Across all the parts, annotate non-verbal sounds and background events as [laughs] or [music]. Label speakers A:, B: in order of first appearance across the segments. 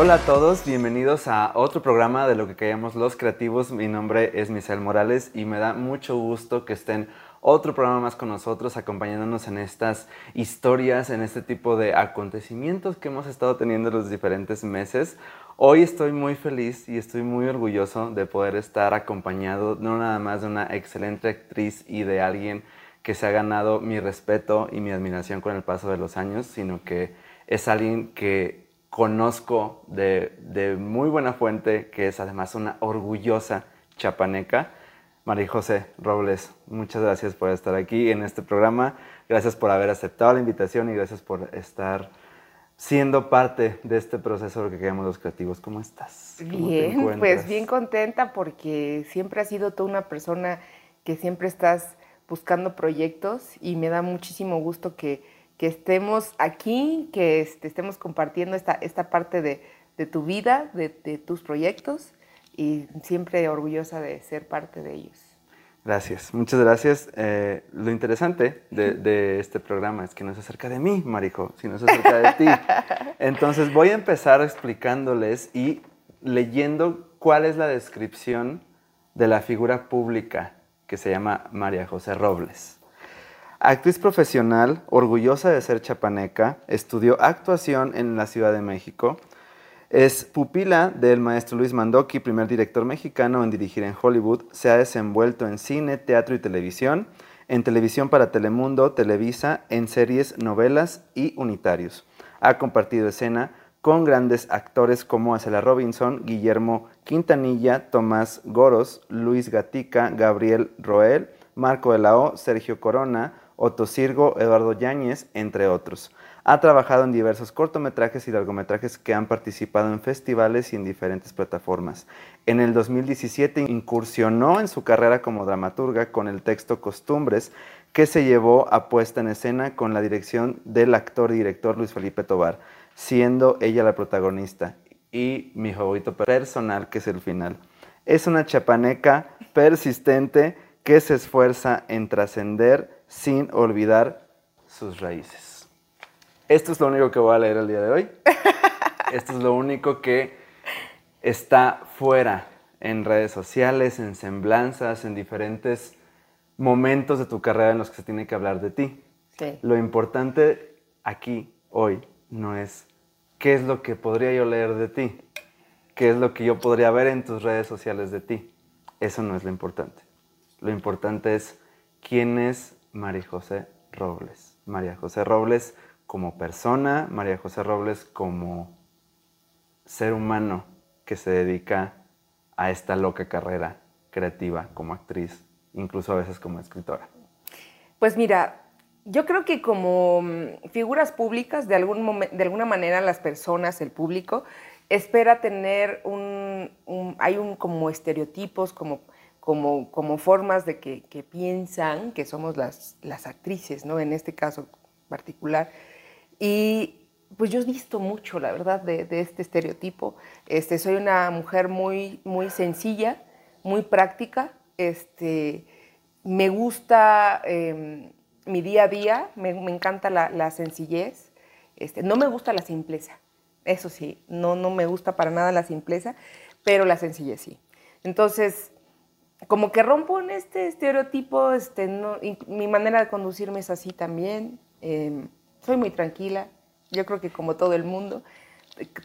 A: Hola a todos, bienvenidos a otro programa de lo que callamos los creativos. Mi nombre es Misael Morales y me da mucho gusto que estén otro programa más con nosotros, acompañándonos en estas historias, en este tipo de acontecimientos que hemos estado teniendo los diferentes meses. Hoy estoy muy feliz y estoy muy orgulloso de poder estar acompañado no nada más de una excelente actriz y de alguien que se ha ganado mi respeto y mi admiración con el paso de los años, sino que es alguien que conozco de, muy buena fuente, que es además una orgullosa chapaneca. María José Robles, muchas gracias por estar aquí en este programa. Gracias por haber aceptado la invitación y gracias por estar siendo parte de este proceso que queremos los creativos. ¿Cómo estás?
B: bien, pues bien contenta porque siempre has sido toda una persona que siempre estás buscando proyectos y me da muchísimo gusto que que estemos aquí, que este, estemos compartiendo esta, esta parte de, tu vida, de, tus proyectos y siempre orgullosa de ser parte de ellos.
A: Gracias, muchas gracias. Eh, lo interesante de, este programa es que no es acerca de mí, Marijo, sino es acerca de ti. [laughs] Entonces voy a empezar explicándoles y leyendo cuál es la descripción de la figura pública que se llama María José Robles. Actriz profesional, orgullosa de ser chapaneca, estudió actuación en la Ciudad de México. Es pupila del maestro Luis Mandoki, primer director mexicano en dirigir en Hollywood. Se ha desenvuelto en cine, teatro y televisión, en televisión para Telemundo, Televisa, en series, novelas y unitarios. Ha compartido escena con grandes actores como Acela Robinson, Guillermo Quintanilla, Tomás Goros, Luis Gatica, Gabriel Roel, Marco de la O, Sergio Corona, Otto Sirgo, Eduardo Yáñez, entre otros. Ha trabajado en diversos cortometrajes y largometrajes que han participado en festivales y en diferentes plataformas. En el 2017 incursionó en su carrera como dramaturga con el texto Costumbres, que se llevó a puesta en escena con la dirección del actor y director Luis Felipe Tobar, siendo ella la protagonista. Y mi favorito personal, que es el final. Es una chapaneca persistente que se esfuerza en trascender sin olvidar sus raíces. Esto es lo único que voy a leer el día de hoy. [laughs] Esto es lo único que está fuera en redes sociales, en semblanzas, en diferentes momentos de tu carrera en los que se tiene que hablar de ti. Lo importante aquí, hoy, no es qué es lo que podría yo leer de ti, qué es lo que yo podría ver en tus redes sociales de ti. Eso no es lo importante. Lo importante es quién es María José Robles. María José Robles como persona, María José Robles como ser humano que se dedica a esta loca carrera creativa como actriz, incluso a veces como escritora.
B: Pues mira, yo creo que como mm, figuras públicas, de, algún de alguna manera las personas, el público, espera tener un, hay un como estereotipos, como como, formas de que, piensan que somos las, las actrices, ¿no? En este caso particular. Y pues yo he visto mucho, la verdad, de, este estereotipo. Este, soy una mujer muy, muy sencilla, muy práctica. Este, me gusta em, mi día a día, me, encanta la, sencillez. Este, no me gusta la simpleza, eso sí, no, no me gusta para nada la simpleza, pero la sencillez sí. Entonces, como que rompo en este estereotipo, este, mi manera de conducirme es así también. Em, soy muy tranquila, yo creo que como todo el mundo.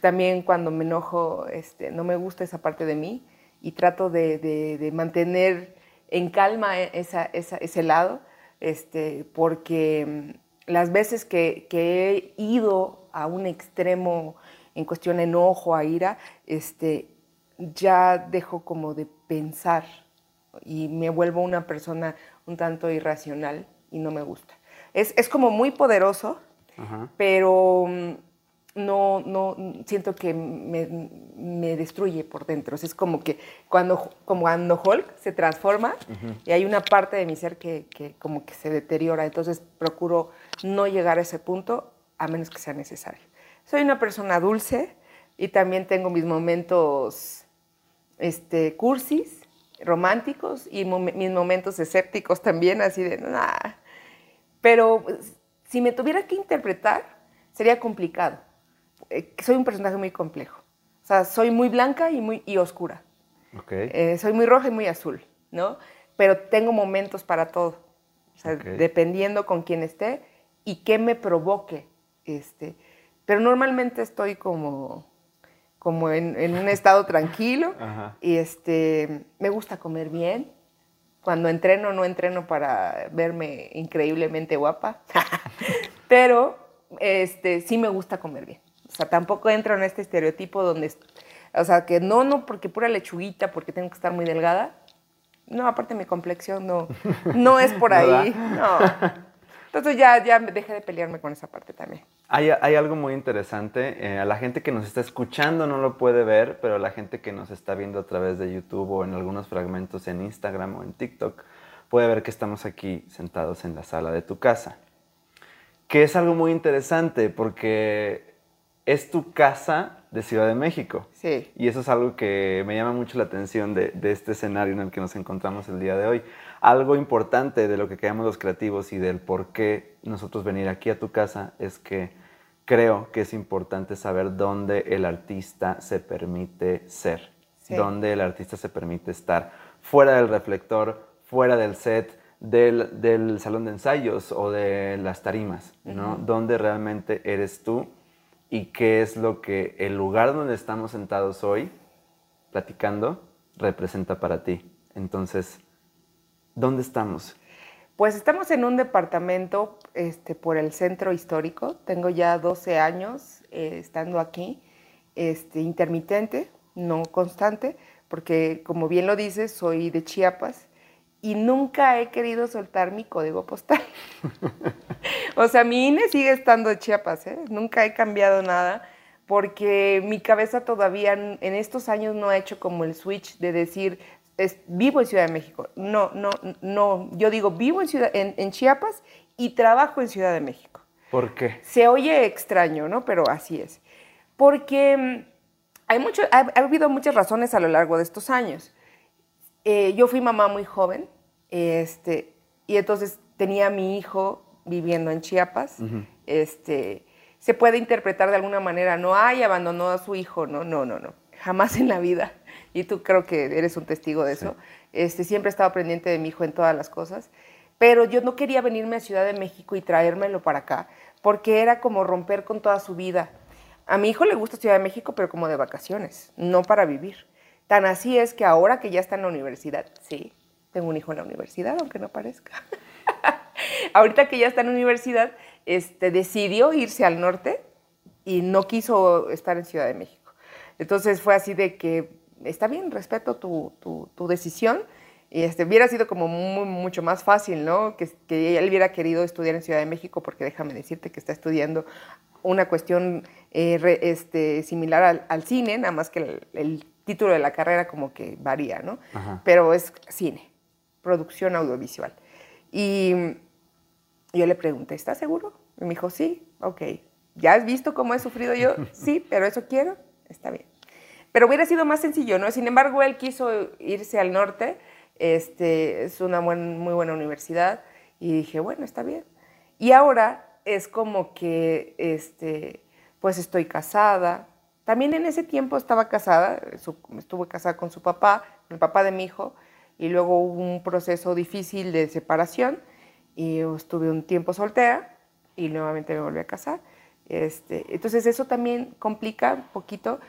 B: También cuando me enojo, este, no me gusta esa parte de mí y trato de, mantener en calma ese lado, este, porque em, las veces que, he ido a un extremo en cuestión de enojo, a ira, este, ya dejo como de pensar y me vuelvo una persona un tanto irracional y no me gusta. Es, es como muy poderoso, pero mm, no, no, siento que me, me, destruye por dentro. es como que cuando, como cuando Hulk se transforma y hay una parte de mi ser que, que, como que se deteriora, entonces procuro no llegar a ese punto a menos que sea necesario. Soy una persona dulce y también tengo mis momentos este, cursis, románticos y mis momentos escépticos también, así de, nada. Pero si me tuviera que interpretar, sería complicado. Eh, soy un personaje muy complejo. O sea, soy muy blanca y muy y oscura.
A: Okay.
B: Eh, soy muy roja y muy azul, ¿no? Pero tengo momentos para todo. O sea, dependiendo con quién esté y qué me provoque. Este. Pero normalmente estoy como, como en, en un estado tranquilo. [laughs]
A: Ajá.
B: Y este, me gusta comer bien. Cuando entreno, no entreno para verme increíblemente guapa. [laughs] Pero este, sí me gusta comer bien. O sea, tampoco entro en este estereotipo donde, o sea, que no, no, porque pura lechuguita, porque tengo que estar muy delgada. No, aparte mi complexión no, no es por [laughs] ahí. No. Entonces ya, ya dejé de pelearme con esa parte también.
A: Hay, hay algo muy interesante. eh, a la gente que nos está escuchando no lo puede ver, pero la gente que nos está viendo a través de YouTube o en algunos fragmentos en Instagram o en TikTok puede ver que estamos aquí sentados en la sala de tu casa. Que es algo muy interesante porque es tu casa de Ciudad de México.
B: Sí.
A: Y eso es algo que me llama mucho la atención de, de este escenario en el que nos encontramos el día de hoy. Algo importante de lo que creamos los creativos y del por qué nosotros venir aquí a tu casa es que creo que es importante saber dónde el artista se permite ser,
B: Sí.
A: dónde el artista se permite estar, fuera del reflector, fuera del set, del, del salón de ensayos o de las tarimas, ¿no? Dónde realmente eres tú y qué es lo que el lugar donde estamos sentados hoy, platicando, representa para ti. Entonces, ¿dónde estamos?
B: Pues estamos en un departamento este, por el centro histórico. Tengo ya 12 años eh, estando aquí, este, intermitente, no constante, porque como bien lo dices, soy de Chiapas y nunca he querido soltar mi código postal. [laughs] o sea, mi INE sigue estando de Chiapas, ¿eh? nunca he cambiado nada porque mi cabeza todavía en estos años no ha hecho como el switch de decir, es- vivo en Ciudad de México. No, no, no. Yo digo, vivo en, Ciudad, en, en Chiapas y trabajo en Ciudad de México.
A: ¿Por qué?
B: Se oye extraño, ¿no? Pero así es. Porque mm, hay mucho, ha, ha habido muchas razones a lo largo de estos años. Eh, yo fui mamá muy joven, este, y entonces tenía a mi hijo viviendo en Chiapas. este, se puede interpretar de alguna manera, no, ay, abandonó a su hijo, no, no, no, no, jamás en la vida. Y tú creo que eres un testigo de eso. Este, siempre he estado pendiente de mi hijo en todas las cosas. Pero yo no quería venirme a Ciudad de México y traérmelo para acá, porque era como romper con toda su vida. A mi hijo le gusta Ciudad de México, pero como de vacaciones, no para vivir. Tan así es que ahora que ya está en la universidad, sí, tengo un hijo en la universidad, aunque no parezca. [laughs] Ahorita que ya está en la universidad, este, decidió irse al norte y no quiso estar en Ciudad de México. Entonces fue así de que, está bien, respeto tu, tu- tu decisión. Y este, hubiera sido como mu- mucho más fácil, ¿no? Que, que él hubiera querido estudiar en Ciudad de México, porque déjame decirte que está estudiando una cuestión eh, re- este, similar al, al cine, nada más que el, el título de la carrera como que varía, ¿no?
A: Ajá.
B: Pero es cine, producción audiovisual. Y yo le pregunté, ¿estás seguro? Y me dijo, sí, ok. ¿Ya has visto cómo he sufrido yo? [laughs] Sí, pero eso quiero, está bien. Pero hubiera sido más sencillo, ¿no? Sin embargo, él quiso irse al norte, este, es una buen- muy buena universidad, y dije, bueno, está bien. Y ahora es como que, este, pues estoy casada. También en ese tiempo estaba casada, su- estuve casada con su papá, el papá de mi hijo, y luego hubo un proceso difícil de separación, y estuve un tiempo soltera, y nuevamente me volví a casar. Este, entonces eso también complica un poquito.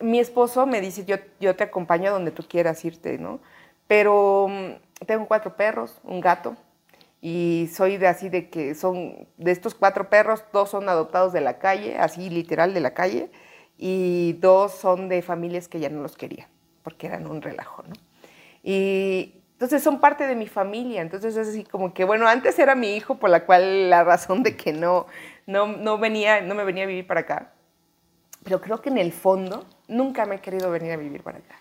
B: Mi esposo me dice, yo, yo te acompaño a donde tú quieras irte, ¿no? Pero mm, tengo cuatro perros, un gato, y soy de así de que son, de estos cuatro perros, dos son adoptados de la calle, así literal de la calle, y dos son de familias que ya no los querían, porque eran un relajo, ¿no? Y entonces son parte de mi familia, entonces es así como que, bueno, antes era mi hijo, por la cual la razón de que no, no, no, venía, no me venía a vivir para acá, pero creo que en el fondo nunca me he querido venir a vivir para acá.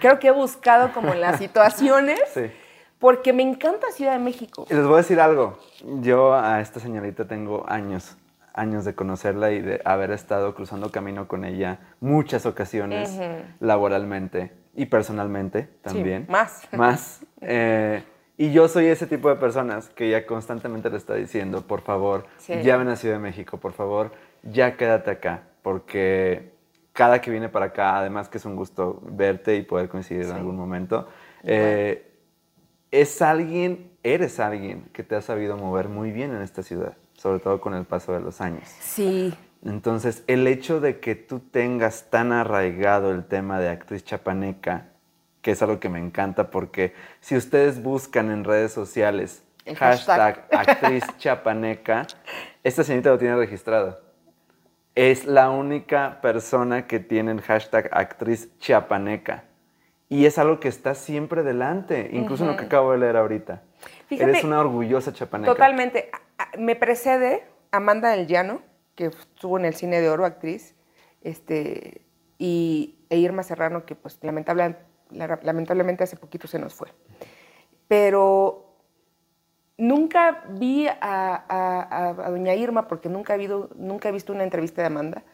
B: Creo que he buscado como [laughs] las situaciones,
A: Sí.
B: porque me encanta Ciudad de México.
A: Y les voy a decir algo. Yo a esta señorita tengo años, años de conocerla y de haber estado cruzando camino con ella muchas ocasiones laboralmente y personalmente también.
B: más. [laughs]
A: Más. Eh, y yo soy ese tipo de personas que ya constantemente le está diciendo, por favor,
B: Sí.
A: ya ven a Ciudad de México, por favor, ya quédate acá, porque cada que viene para acá, además que es un gusto verte y poder coincidir en algún momento. Eh, es alguien, eres alguien que te ha sabido mover muy bien en esta ciudad, sobre todo con el paso de los años.
B: Sí.
A: Entonces, el hecho de que tú tengas tan arraigado el tema de actriz chapaneca, que es algo que me encanta porque si ustedes buscan en redes sociales hashtag. actriz chapaneca, esta señorita lo tiene registrado. Es la única persona que tiene el hashtag actriz chapaneca. Y es algo que está siempre delante, incluso en lo que acabo de leer ahorita. Eres una orgullosa chapaneca.
B: Totalmente. Me precede Amanda del Llano, que estuvo en el Cine de Oro, actriz, este, y, e Irma Serrano, que pues lamentablemente hace poquito se nos fue. Pero nunca vi a, doña Irma, porque nunca he, visto una entrevista de Amanda,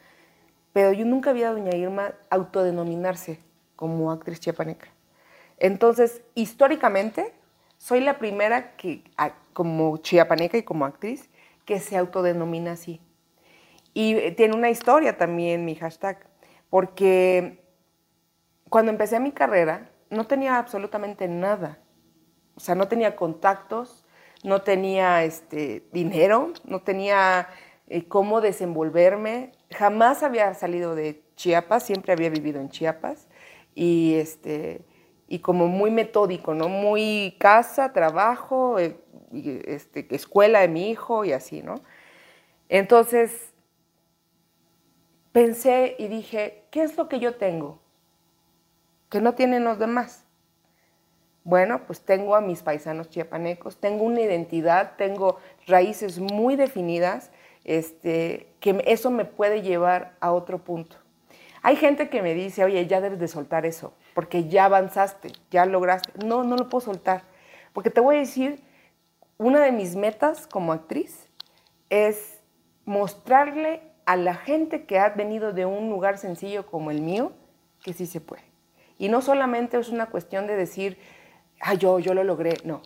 B: pero yo nunca vi a doña Irma autodenominarse como actriz chiapaneca. Entonces, históricamente, soy la primera que, como chiapaneca y como actriz, que se autodenomina así. Y eh, tiene una historia también mi hashtag, porque cuando empecé mi carrera no tenía absolutamente nada. O sea, no tenía contactos, no tenía este, dinero, no tenía eh, cómo desenvolverme. Jamás había salido de Chiapas, siempre había vivido en Chiapas y, este, y como muy metódico, ¿no? Muy casa, trabajo, eh, este, escuela de mi hijo y así, ¿no? Entonces, pensé y dije, ¿qué es lo que yo tengo? Que no tienen los demás. Bueno, pues tengo a mis paisanos chiapanecos, tengo una identidad, tengo raíces muy definidas, este, que eso me puede llevar a otro punto. Hay gente que me dice, oye, ya debes de soltar eso, porque ya avanzaste, ya lograste. No, no lo puedo soltar, porque te voy a decir, una de mis metas como actriz es mostrarle a la gente que ha venido de un lugar sencillo como el mío que sí se puede. Y no solamente es una cuestión de decir, ah, yo, yo lo logré, no.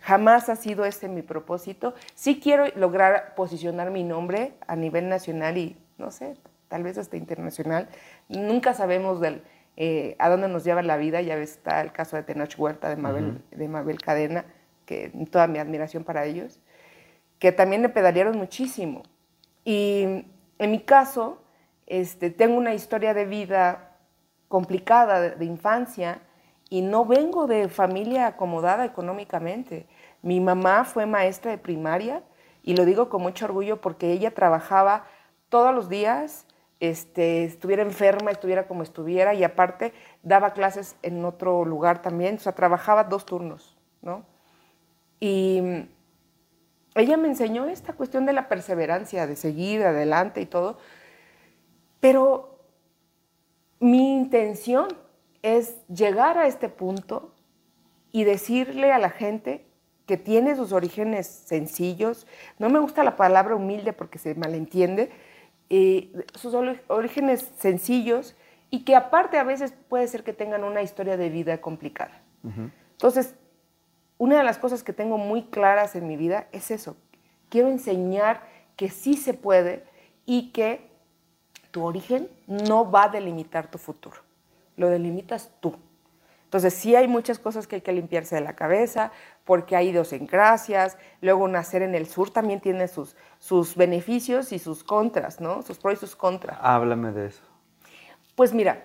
B: Jamás ha sido este mi propósito. Sí quiero lograr posicionar mi nombre a nivel nacional y, no sé, tal vez hasta internacional. Nunca sabemos del, eh, a dónde nos lleva la vida. Ya está el caso de Tenoch Huerta, de Mabel, de Mabel Cadena, que toda mi admiración para ellos, que también le pedalearon muchísimo. Y en mi caso, este, tengo una historia de vida complicada, de, de infancia, y no vengo de familia acomodada económicamente. Mi mamá fue maestra de primaria y lo digo con mucho orgullo porque ella trabajaba todos los días este, estuviera enferma, estuviera como estuviera, y aparte daba clases en otro lugar también, o sea, trabajaba dos turnos, ¿no? Y ella me enseñó esta cuestión de la perseverancia, de seguir adelante y todo, pero mi intención es llegar a este punto y decirle a la gente que tiene sus orígenes sencillos, no me gusta la palabra humilde porque se malentiende, eh, sus orígenes sencillos y que aparte a veces puede ser que tengan una historia de vida complicada. Entonces, una de las cosas que tengo muy claras en mi vida es eso. Quiero enseñar que sí se puede y que tu origen no va a delimitar tu futuro. Lo delimitas tú. Entonces sí hay muchas cosas que hay que limpiarse de la cabeza, porque hay idiosincrasias, luego nacer en el sur también tiene sus, sus beneficios y sus contras, ¿no? Sus pros y sus contras.
A: Háblame de eso.
B: Pues mira,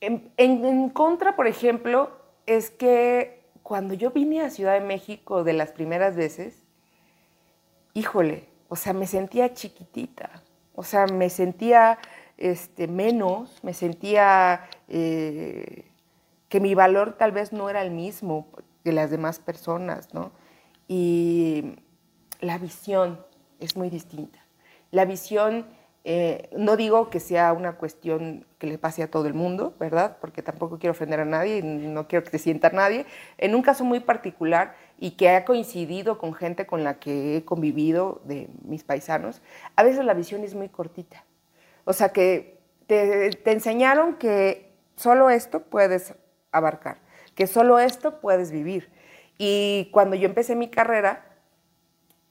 B: en, en, contra, por ejemplo, es que cuando yo vine a Ciudad de México de las primeras veces, híjole, o sea, me sentía chiquitita, o sea, me sentía este, menos, me sentía... Eh, que mi valor tal vez no era el mismo que las demás personas, ¿no? Y la visión es muy distinta. La visión, eh, no digo que sea una cuestión que le pase a todo el mundo, ¿verdad? Porque tampoco quiero ofender a nadie, no quiero que te sienta nadie. En un caso muy particular y que ha coincidido con gente con la que he convivido, de mis paisanos, a veces la visión es muy cortita. O sea que te, enseñaron que solo esto puedes abarcar, que solo esto puedes vivir. Y cuando yo empecé mi carrera,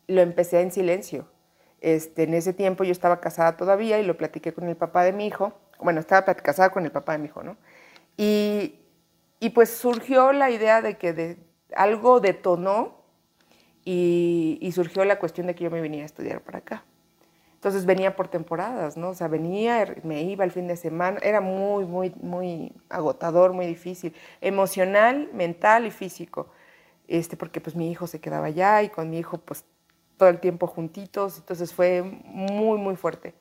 B: lo empecé en silencio. Este, en ese tiempo yo estaba casada todavía y lo platiqué con el papá de mi hijo, bueno, estaba casada con el papá de mi hijo, ¿no? Y, y pues surgió la idea de que algo detonó y, y, surgió la cuestión de que yo me venía a estudiar para acá. Entonces venía por temporadas, ¿no? O sea, venía, me iba el fin de semana, era muy, muy, muy agotador, muy difícil, emocional, mental y físico, este, porque pues mi hijo se quedaba allá y con mi hijo pues todo el tiempo juntitos, entonces fue muy, muy fuerte.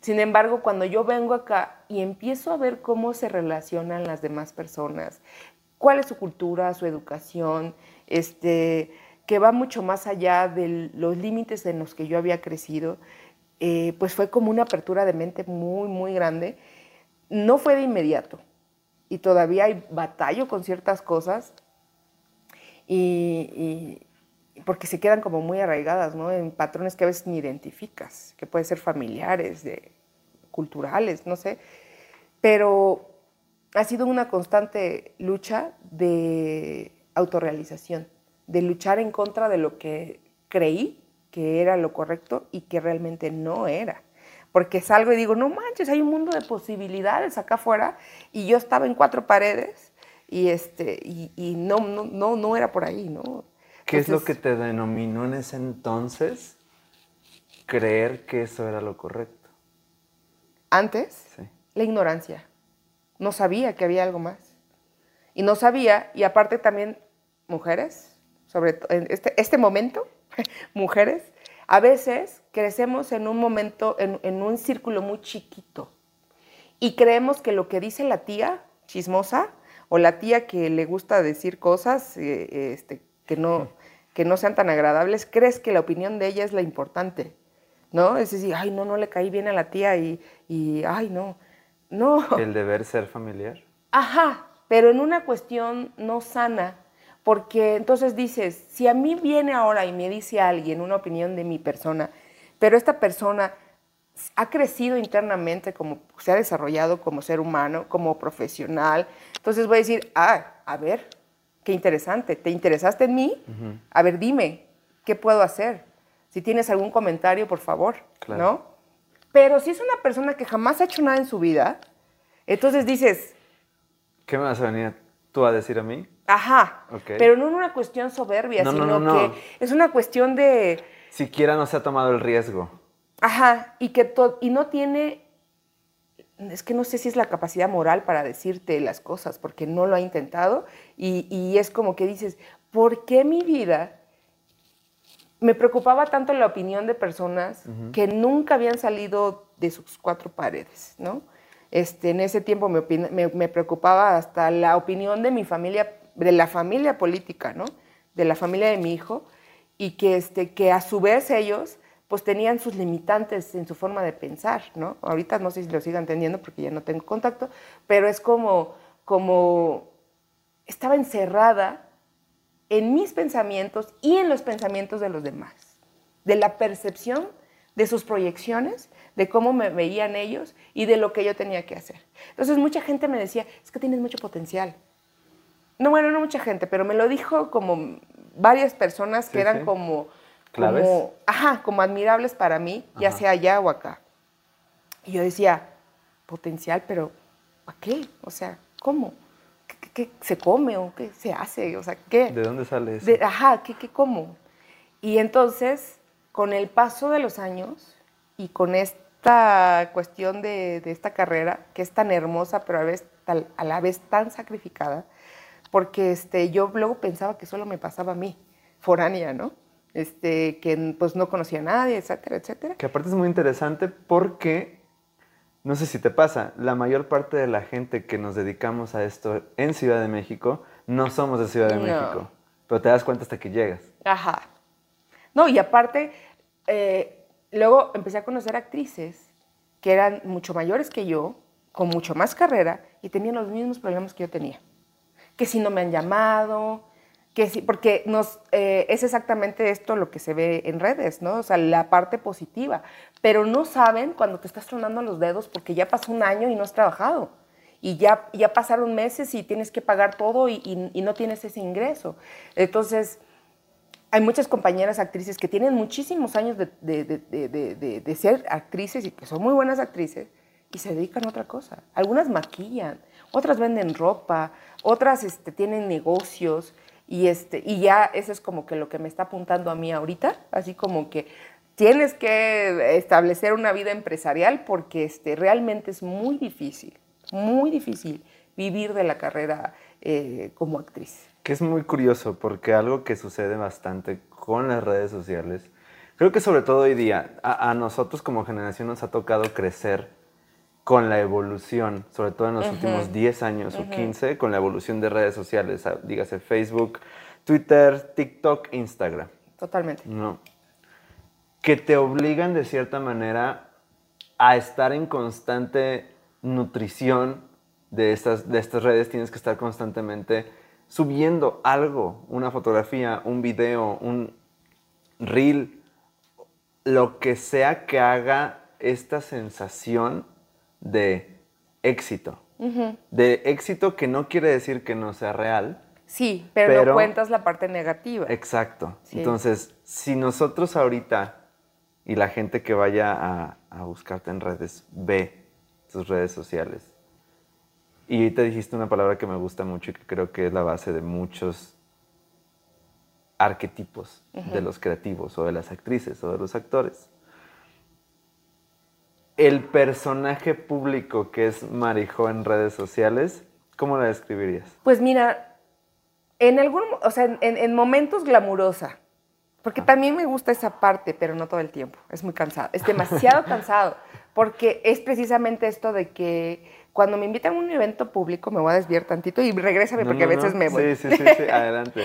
B: Sin embargo, cuando yo vengo acá y empiezo a ver cómo se relacionan las demás personas, cuál es su cultura, su educación, este, que va mucho más allá de los límites en los que yo había crecido, eh, pues fue como una apertura de mente muy, muy grande. No fue de inmediato y todavía hay batallo con ciertas cosas y, porque se quedan como muy arraigadas, ¿no? En patrones que a veces ni identificas, que pueden ser familiares, de, culturales, no sé. Pero ha sido una constante lucha de autorrealización, de luchar en contra de lo que creí que era lo correcto y que realmente no era. Porque salgo y digo, no manches, hay un mundo de posibilidades acá afuera y yo estaba en cuatro paredes y, este, y, no, no, no, no era por ahí, ¿no?
A: ¿Qué es lo que te denominó en ese entonces creer que eso era lo correcto?
B: Antes, la ignorancia. No sabía que había algo más. Y no sabía, y aparte también mujeres, sobre todo en este, este momento, [laughs] mujeres, a veces crecemos en un momento, en, un círculo muy chiquito. Y creemos que lo que dice la tía chismosa o la tía que le gusta decir cosas eh, este, que, no, que no sean tan agradables, crees que la opinión de ella es la importante. ¿no? Es decir, ay, no, no le caí bien a la tía y, y ay, no, no.
A: El deber ser familiar.
B: Ajá, pero en una cuestión no sana, porque entonces dices, si a mí viene ahora y me dice alguien una opinión de mi persona, pero esta persona ha crecido internamente, como se ha desarrollado como ser humano, como profesional, entonces voy a decir, ah, a ver, qué interesante, ¿te interesaste en mí? A ver, dime, ¿qué puedo hacer? Si tienes algún comentario, por favor, ¿no? Pero si es una persona que jamás ha hecho nada en su vida, entonces dices...
A: ¿Qué me vas a venir tú a decir a mí?
B: Ajá, pero no en una cuestión soberbia, sino que es una cuestión de...
A: Siquiera no se ha tomado el riesgo.
B: Ajá, y que y no tiene, es que no sé si es la capacidad moral para decirte las cosas, porque no lo ha intentado, y, y es como que dices, ¿por qué mi vida me preocupaba tanto la opinión de personas que nunca habían salido de sus cuatro paredes, ¿no? Este, en ese tiempo me, preocupaba hasta la opinión de mi familia, de la familia política, ¿no? De la familia de mi hijo, y que, este, que a su vez ellos pues tenían sus limitantes en su forma de pensar, ¿no? Ahorita no sé si lo sigan entendiendo porque ya no tengo contacto, pero es como, como estaba encerrada en mis pensamientos y en los pensamientos de los demás, de la percepción de sus proyecciones, de cómo me veían ellos y de lo que yo tenía que hacer. Entonces mucha gente me decía, es que tienes mucho potencial. No, bueno, no mucha gente, pero me lo dijo como varias personas que eran como, como, ajá, como admirables para mí, ya sea allá o acá. Y yo decía, potencial, pero ¿a qué? O sea, ¿cómo? ¿qué, se come o qué se hace? O sea, ¿qué?
A: ¿De dónde sale eso?
B: ajá, ¿qué, ¿qué como? Y entonces, con el paso de los años y con esta cuestión de, de esta carrera, que es tan hermosa, pero a, vez, a la vez tan sacrificada, porque este, yo luego pensaba que solo me pasaba a mí, foránea, ¿no? Este, que pues no conocía a nadie, etcétera, etcétera.
A: Que aparte es muy interesante porque no sé si te pasa, la mayor parte de la gente que nos dedicamos a esto en Ciudad de México no somos de Ciudad de México, pero te das cuenta hasta que llegas.
B: Ajá. No, y aparte, eh, luego empecé a conocer actrices que eran mucho mayores que yo, con mucho más carrera, y tenían los mismos problemas que yo tenía. Que si no me han llamado, que sí, porque nos, eh, es exactamente esto lo que se ve en redes, ¿no? O sea, la parte positiva. Pero no saben cuando te estás tronando los dedos porque ya pasó un año y no has trabajado. Y ya, ya pasaron meses y tienes que pagar todo y, y, no tienes ese ingreso. Entonces, hay muchas compañeras actrices que tienen muchísimos años de, de, de, de, ser actrices y que son muy buenas actrices y se dedican a otra cosa. Algunas maquillan, otras venden ropa, otras este, tienen negocios y, este, y ya eso es como que lo que me está apuntando a mí ahorita, así como que tienes que establecer una vida empresarial porque este, realmente es muy difícil, muy difícil vivir de la carrera eh, como actriz.
A: Que es muy curioso porque algo que sucede bastante con las redes sociales, creo que sobre todo hoy día a, nosotros como generación nos ha tocado crecer con la evolución, sobre todo en los últimos 10 años o 15, con la evolución de redes sociales, dígase Facebook, Twitter, TikTok, Instagram.
B: Totalmente.
A: No. Que te obligan de cierta manera a estar en constante nutrición de estas, de estas redes, tienes que estar constantemente subiendo algo, una fotografía, un video, un reel, lo que sea que haga esta sensación de éxito. De éxito que no quiere decir que no sea real.
B: Sí, pero, no cuentas la parte negativa.
A: Exacto. Entonces, si nosotros ahorita y la gente que vaya a, a buscarte en redes ve tus redes sociales, y te dijiste una palabra que me gusta mucho y que creo que es la base de muchos arquetipos de los creativos o de las actrices o de los actores. El personaje público que es Marijo en redes sociales, ¿cómo la describirías?
B: Pues mira, en algún, o sea, en, momentos glamurosa, porque también me gusta esa parte, pero no todo el tiempo. Es muy cansado, es demasiado [laughs] cansado, porque es precisamente esto de que cuando me invitan a un evento público, me voy a desviar tantito y regrésame porque a veces me voy.
A: Sí, sí, sí, [laughs] adelante.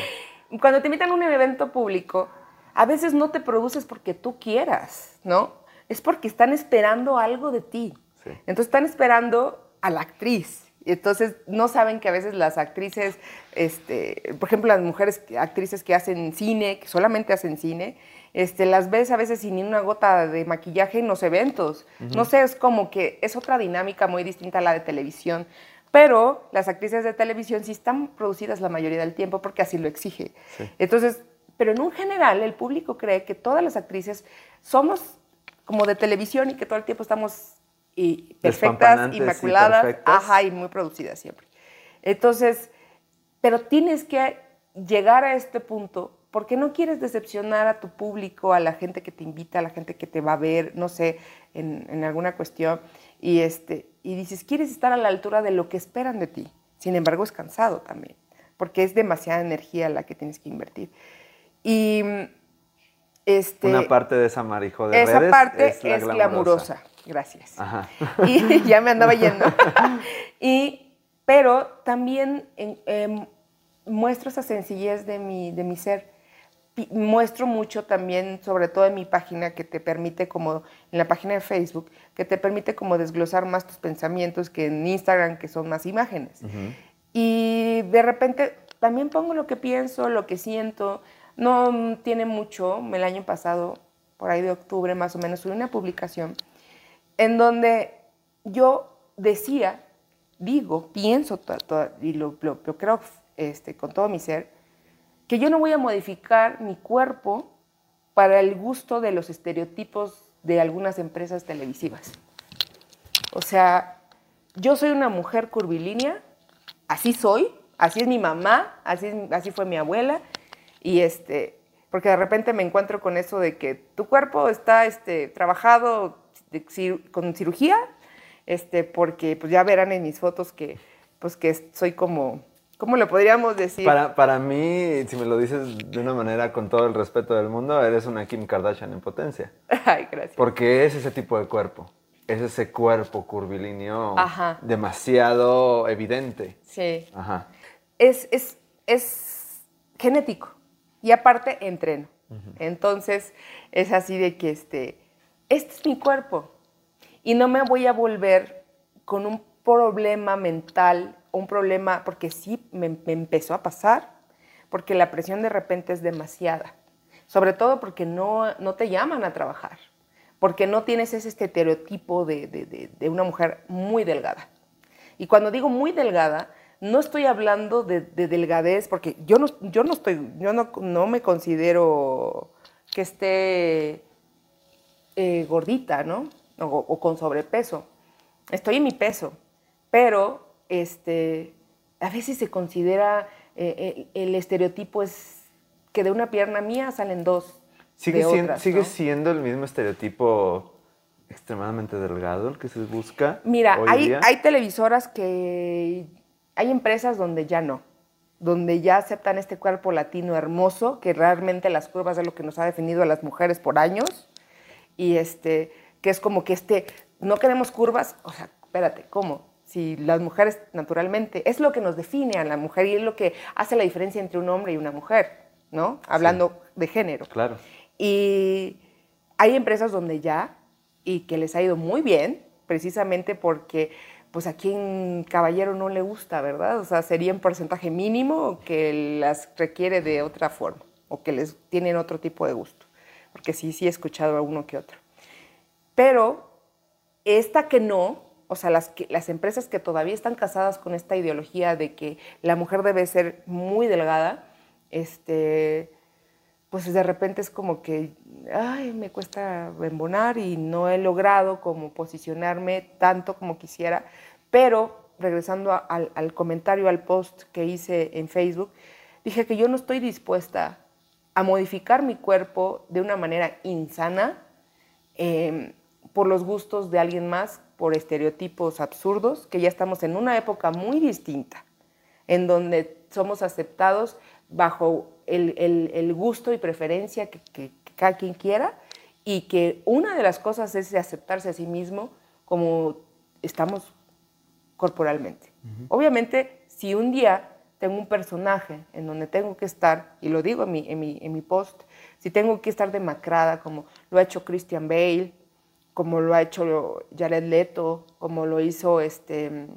B: Cuando te invitan a un evento público, a veces no te produces porque tú quieras, ¿no? Es porque están esperando algo de ti. Entonces están esperando a la actriz. Entonces no saben que a veces las actrices, este, por ejemplo, las mujeres actrices que hacen cine, que solamente hacen cine, este, las ves a veces sin ni una gota de maquillaje en los eventos. No sé, es como que es otra dinámica muy distinta a la de televisión. Pero las actrices de televisión sí están producidas la mayoría del tiempo porque así lo exige. Entonces, pero en un general el público cree que todas las actrices somos como de televisión y que todo el tiempo estamos y perfectas, inmaculadas, ajá, y muy producidas siempre. Entonces, pero tienes que llegar a este punto porque no quieres decepcionar a tu público, a la gente que te invita, a la gente que te va a ver, no sé, en, alguna cuestión, y, este, y dices, quieres estar a la altura de lo que esperan de ti. Sin embargo, es cansado también, porque es demasiada energía la que tienes que invertir. Y este,
A: una parte de esa marijo de
B: esa parte
A: es,
B: la glamurosa. Gracias. [laughs] Y ya me andaba yendo. [laughs] y, pero también em, muestro esa sencillez de mi, de mi ser muestro mucho también, sobre todo en mi página, que te permite como, en la página de Facebook, que te permite como desglosar más tus pensamientos que en Instagram, que son más imágenes. Y de repente también pongo lo que pienso, lo que siento. No tiene mucho, el año pasado, por ahí de octubre más o menos, subí una publicación en donde yo decía, digo, pienso, y lo, lo, lo creo este, con todo mi ser, que yo no voy a modificar mi cuerpo para el gusto de los estereotipos de algunas empresas televisivas. O sea, yo soy una mujer curvilínea, así soy, así es mi mamá, así, así fue mi abuela, y este, porque de repente me encuentro con eso de que tu cuerpo está este, trabajado con cirugía, este, porque pues ya verán en mis fotos que, pues que soy como ¿Cómo lo podríamos decir?
A: Para, para mí, si me lo dices de una manera con todo el respeto del mundo, eres una Kim Kardashian en potencia. [laughs]
B: Ay, gracias.
A: Porque es ese tipo de cuerpo. Es ese cuerpo curvilíneo demasiado evidente.
B: Sí. Ajá. Es, es, es genético. Y aparte, entreno. Entonces, es así de que este, este es mi cuerpo. Y no me voy a volver con un problema mental un problema, porque sí me, empezó a pasar, porque la presión de repente es demasiada, sobre todo porque no, no te llaman a trabajar, porque no tienes ese estereotipo de, de, una mujer muy delgada. Y cuando digo muy delgada, no estoy hablando de, delgadez, porque yo no, yo no estoy, yo no, no me considero que esté eh, gordita, ¿no? O, o, con sobrepeso. estoy en mi peso, pero este, a veces se considera, eh, el, el estereotipo es que de una pierna mía salen dos.
A: Sigue,
B: de
A: siendo,
B: otras,
A: sigue
B: ¿no?
A: siendo el mismo estereotipo extremadamente delgado el que se busca.
B: Mira,
A: hoy
B: hay,
A: día?
B: hay televisoras que. Hay empresas donde ya no. Donde ya aceptan este cuerpo latino hermoso, que realmente las curvas es lo que nos ha definido a las mujeres por años. Y este, que es como que este. No queremos curvas. O sea, espérate, ¿cómo? Si las mujeres naturalmente. Es lo que nos define a la mujer y es lo que hace la diferencia entre un hombre y una mujer, ¿no? Hablando de género.
A: Claro.
B: Y hay empresas donde ya, y que les ha ido muy bien, precisamente porque pues a quien caballero no le gusta, ¿verdad? O sea, sería un porcentaje mínimo que las requiere de otra forma o que les tienen otro tipo de gusto. Porque sí, sí he escuchado a uno que otro. Pero esta que no, o sea, las, las empresas que todavía están casadas con esta ideología de que la mujer debe ser muy delgada, este, pues de repente es como que, ay, me cuesta embonar y no he logrado como posicionarme tanto como quisiera. Pero regresando al, al comentario, al post que hice en Facebook, dije que yo no estoy dispuesta a modificar mi cuerpo de una manera insana eh, por los gustos de alguien más, por estereotipos absurdos, que ya estamos en una época muy distinta, en donde somos aceptados bajo el, el- el gusto y preferencia que, que- que cada quien quiera, y que una de las cosas es aceptarse a sí mismo como estamos corporalmente. Obviamente, si un día tengo un personaje en donde tengo que estar, y lo digo en mi, en mi, en mi post, si tengo que estar demacrada, como lo ha hecho Christian Bale, como lo ha hecho Jared Leto, como lo hizo este,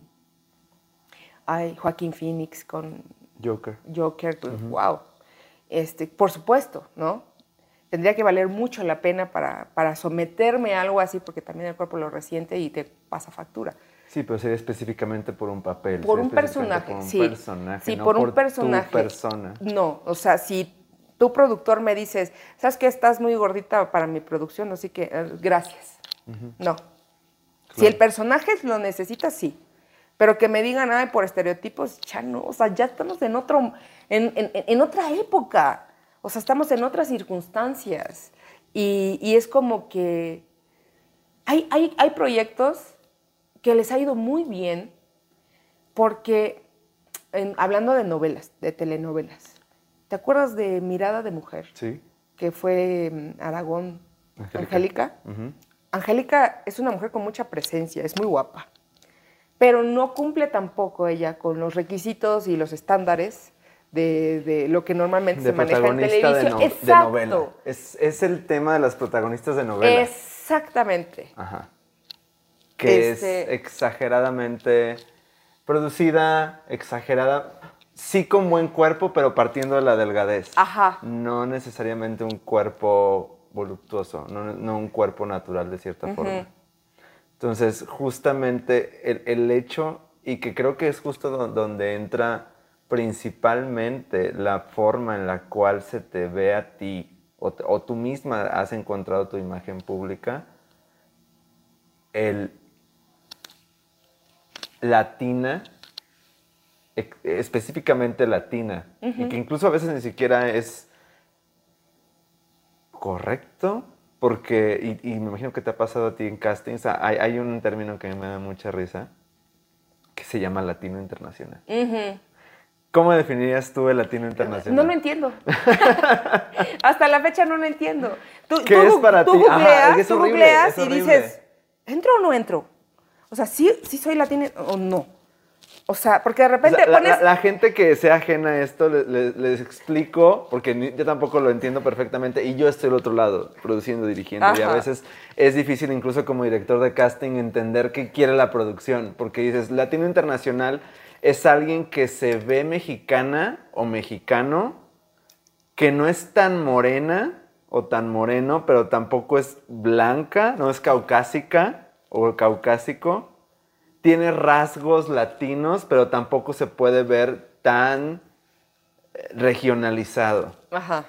B: ay, Joaquín Phoenix con
A: Joker.
B: Joker, pues, wow. Este, por supuesto, ¿no? Tendría que valer mucho la pena para, para someterme a algo así, porque también el cuerpo lo resiente y te pasa factura.
A: Sí, pero sería específicamente por un papel.
B: Por un personaje,
A: Por un
B: sí.
A: personaje,
B: sí,
A: no
B: por un personaje.
A: persona.
B: No, o sea, si tu productor me dices, ¿sabes qué? Estás muy gordita para mi producción, así que No. Si el personaje lo necesita, sí. Pero que me digan, ay, por estereotipos, ya no. O sea, ya estamos en, otro, en, en- en otra época. O sea, estamos en otras circunstancias. Y, y es como que hay, hay, hay proyectos que les ha ido muy bien porque, en- hablando de novelas, de telenovelas, ¿te acuerdas de Mirada de Mujer?
A: Sí.
B: Que fue mm, Aragón,
A: Angélica.
B: Angélica es una mujer con mucha presencia, es muy guapa, pero no cumple tampoco ella con los requisitos y los estándares de, de lo que normalmente
A: De
B: se maneja en
A: protagonista de,
B: televisión.
A: no- de
B: Exacto.
A: novela. Es, es el tema de las protagonistas de novela.
B: Exactamente.
A: Ajá. Que
B: Este-
A: es exageradamente producida, exagerada, sí con buen cuerpo, pero partiendo de la delgadez.
B: Ajá.
A: No necesariamente un cuerpo voluptuoso, no, no un cuerpo natural de cierta forma. Entonces, justamente el, el hecho, y que creo que es justo do- donde entra principalmente la forma en la cual se te ve a ti, o, tú misma has encontrado tu imagen pública, el latina, ex- específicamente latina, y que incluso a veces ni siquiera es correcto, porque, y, y me imagino que te ha pasado a ti en castings, hay, hay un término que me da mucha risa, que se llama latino internacional. ¿Cómo definirías tú el latino internacional?
B: No lo entiendo. [laughs] Hasta la fecha no lo entiendo. Tú,
A: ¿Qué
B: tú
A: es para
B: tú
A: ti? Ajá,
B: googleas, tú y dices, ¿entro o no entro? O sea, ¿sí, sí soy latina o no? O sea, porque de
A: O
B: repente
A: sea,
B: pones...
A: la- la gente que sea ajena a esto, le- le- les, explico, porque ni- yo tampoco lo entiendo perfectamente, y yo estoy al otro lado, produciendo, dirigiendo, y a
B: Ajá.
A: veces es difícil incluso como director de casting entender qué quiere la producción, porque dices, latino internacional es alguien que se ve mexicana o mexicano, que no es tan morena o tan moreno, pero tampoco es blanca, no es caucásica o caucásico. Tiene rasgos latinos, pero tampoco se puede ver tan eh, regionalizado.
B: Ajá.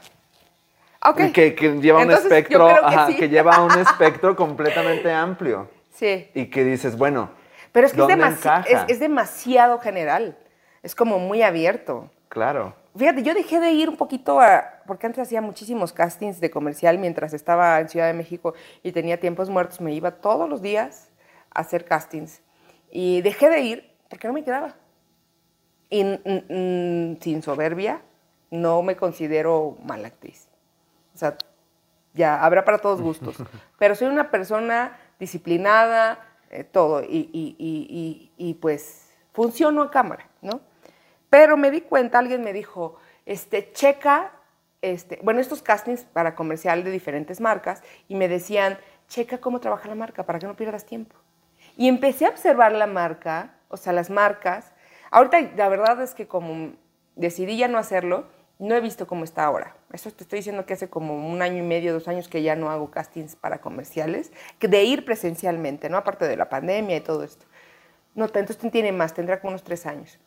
B: Ok.
A: Y Que, que lleva
B: Entonces,
A: un espectro,
B: que
A: ajá,
B: sí.
A: que lleva un [laughs] espectro completamente amplio.
B: Sí.
A: Y que dices, bueno,
B: Pero es que es, es demasiado general. Es como muy abierto.
A: Claro.
B: Fíjate, yo dejé de ir un poquito a. Porque antes hacía muchísimos castings de comercial mientras estaba en Ciudad de México y tenía tiempos muertos. Me iba todos los días a hacer castings. Y dejé de ir porque no me quedaba. Y sin soberbia, no me considero mala actriz. O sea, ya habrá para todos gustos. [laughs] Pero soy una persona disciplinada, eh, todo. Y, y- y- y- y, pues funciono a cámara, ¿no? Pero me di cuenta, alguien me dijo, este, checa, este, bueno, estos castings para comercial de diferentes marcas, y me decían, checa cómo trabaja la marca para que no pierdas tiempo. Y empecé a observar la marca, o sea, las marcas. Ahorita la verdad es que como decidí ya no hacerlo, no he visto cómo está ahora. Eso te estoy diciendo que hace como un año y medio, dos años que ya no hago castings para comerciales, de ir presencialmente, ¿no? Aparte de la pandemia y todo esto. No, entonces tiene más, tendrá como unos tres años.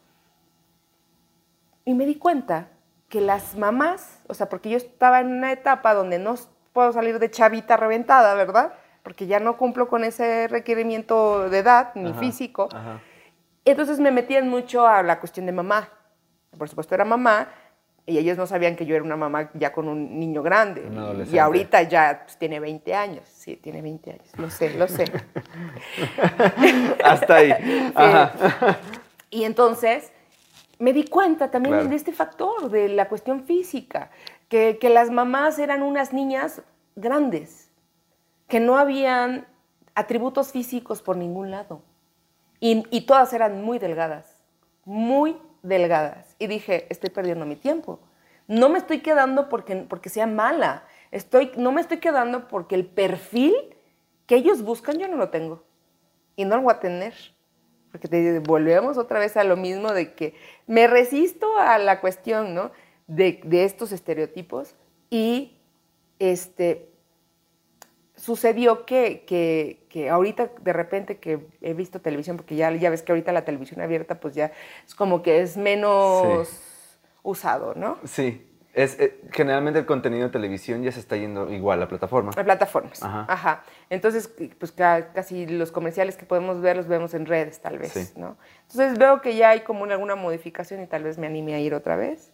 B: Y me di cuenta que las mamás, o sea, porque yo estaba en una etapa donde no puedo salir de chavita reventada, ¿verdad? Porque ya no cumplo con ese requerimiento de edad ni
A: Ajá,
B: físico.
A: ajá.
B: Entonces me metían mucho a la cuestión de mamá. Por supuesto era mamá y ellos no sabían que yo era una mamá ya con un niño grande.
A: Un
B: Y- ahorita ya pues, tiene 20 años. Sí, tiene 20 años. Lo sé, lo sé. [laughs]
A: Hasta ahí. Ajá.
B: Y entonces me di cuenta también
A: Claro.
B: de este factor, de la cuestión física, que, que las mamás eran unas niñas grandes, que no habían atributos físicos por ningún lado. Y, todas eran muy delgadas, muy delgadas. Y dije, estoy perdiendo mi tiempo. No me estoy quedando porque, porque sea mala. Estoy, no me estoy quedando porque el perfil que ellos buscan yo no lo tengo. Y no lo voy a tener. Porque te volvemos otra vez a lo mismo de que me resisto a la cuestión, ¿no? De, de estos estereotipos y este, sucedió que, que, que ahorita de repente que he visto televisión, porque ya, ya ves que ahorita la televisión abierta pues ya es como que es menos usado, ¿no?
A: Sí. Es, eh, generalmente el contenido de televisión ya se está yendo igual a plataforma.
B: A plataformas.
A: Ajá.
B: Ajá. Entonces, pues ca- casi los comerciales que podemos ver los vemos en redes, tal vez,
A: Sí.
B: ¿no? Entonces veo que ya hay como una- alguna modificación y tal vez me anime a ir otra vez,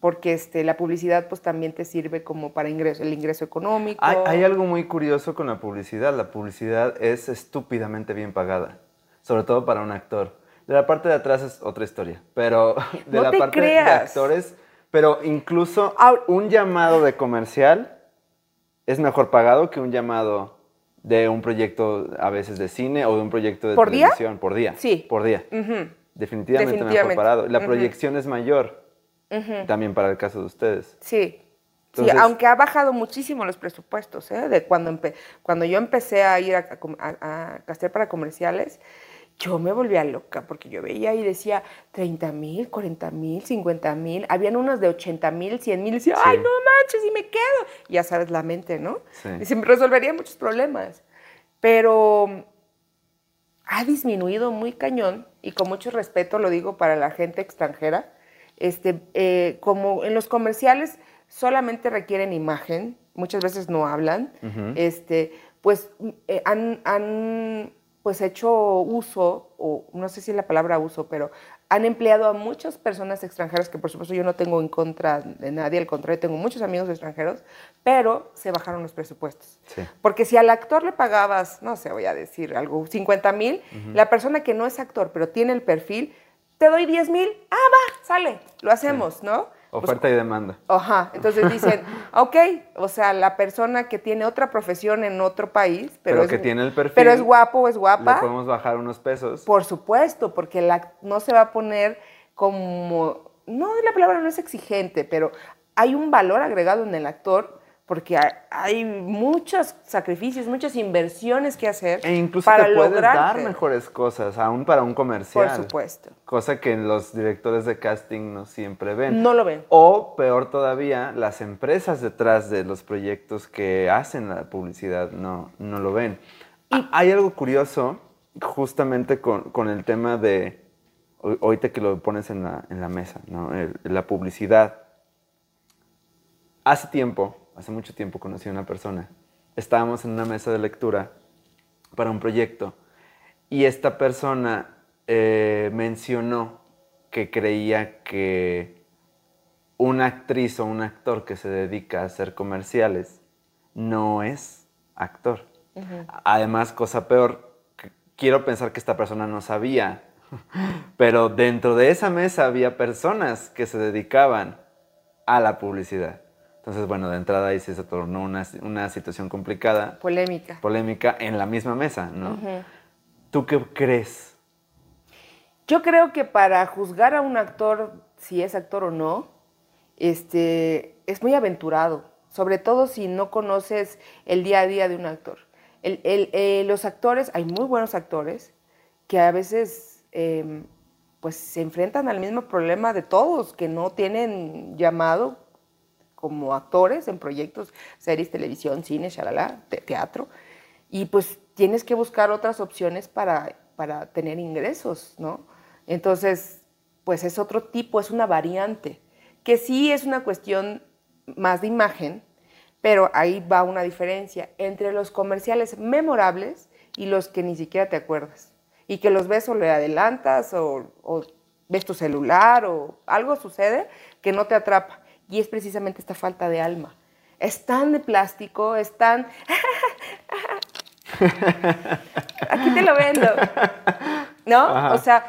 B: porque este, la publicidad pues también te sirve como para ingreso, el ingreso económico.
A: Hay, hay algo muy curioso con la publicidad. La publicidad es estúpidamente bien pagada, sobre todo para un actor. De la parte de atrás es otra historia, pero [laughs] de
B: No
A: la
B: te
A: parte de
B: creas.
A: actores, pero incluso
B: Ahor-
A: un llamado de comercial es mejor pagado que un llamado de un proyecto a veces de cine o de un proyecto de
B: ¿Por día?
A: televisión por día.
B: Sí.
A: Por día.
B: Ujú.
A: Definitivamente, mejor
B: Definitivamente.
A: pagado. La
B: Ujú.
A: proyección es mayor también para el caso de ustedes.
B: Sí.
A: Entonces-
B: sí, aunque ha bajado muchísimo los presupuestos, ¿eh? De cuando, empe- cuando yo empecé a ir a, a castear para comerciales, yo me volvía loca porque yo veía y decía 30 mil, 40 mil, 50 mil, habían unos de 80 mil, 100 mil, y decía,
A: Sí.
B: ay, no manches, y me quedo. Ya sabes, la mente, ¿no?
A: Sí.
B: Y se me resolvería muchos problemas. Pero ha disminuido muy cañón y con mucho respeto lo digo para la gente extranjera. Este, eh, como en los comerciales solamente requieren imagen, muchas veces no hablan, este, pues eh, han, han, pues hecho uso, o no sé si es la palabra uso, pero han empleado a muchas personas extranjeras, que por supuesto yo no tengo en contra de nadie, al contrario, tengo muchos amigos extranjeros, pero se bajaron los presupuestos.
A: Sí.
B: Porque si al actor le pagabas, no sé, voy a decir algo, 50 mil, la persona que no es actor, pero tiene el perfil, te doy 10 mil, ah, va, sale, lo hacemos, ¿no? Pues,
A: Oferta y demanda.
B: Ajá, entonces [laughs] dicen, ok, o sea, la persona que tiene otra profesión en otro país, pero,
A: Pero
B: es,
A: que tiene el perfil,
B: pero es guapo o es
A: Le
B: guapa,
A: podemos bajar unos pesos.
B: por supuesto, porque la, no se va a poner como, no, la palabra no es exigente, pero hay un valor agregado en el actor porque hay, muchos sacrificios, muchas inversiones que hacer
A: E incluso
B: para
A: te puedes dar
B: lograrte.
A: mejores cosas, aún para un comercial.
B: Por supuesto.
A: Cosa que los directores de casting no siempre ven.
B: No lo ven.
A: O peor todavía, las empresas detrás de los proyectos que hacen la publicidad no, no lo ven. Ah, Hay algo curioso justamente con, con el tema de, ho- ahorita que lo pones en la, en la mesa, ¿no? El- la publicidad. Hace tiempo, hace mucho tiempo conocí a una persona. Estábamos en una mesa de lectura para un proyecto y esta persona eh, mencionó que creía que una actriz o un actor que se dedica a hacer comerciales no es actor. Además, cosa peor, quiero pensar que esta persona no sabía, [laughs] pero dentro de esa mesa había personas que se dedicaban a la publicidad. Entonces, bueno, de entrada ahí se tornó una, una situación complicada.
B: Polémica.
A: Polémica en la misma mesa, ¿no? ¿Tú qué crees?
B: Yo creo que para juzgar a un actor, si es actor o no, este, es muy aventurado, sobre todo si no conoces el día a día de un actor. Eh, los actores, hay muy buenos actores que a veces em, pues se enfrentan al mismo problema de todos, que no tienen llamado como actores en proyectos, series, televisión, cine, shalala, teatro, y pues tienes que buscar otras opciones para, para tener ingresos, ¿no? Entonces, pues es otro tipo, es una variante, que sí es una cuestión más de imagen, pero ahí va una diferencia entre los comerciales memorables y los que ni siquiera te acuerdas. Y que los ves o le adelantas o, o ves tu celular o algo sucede que no te atrapa. Y es precisamente esta falta de alma. Es tan de plástico, es tan... [laughs] Aquí te lo vendo. ¿No? O sea,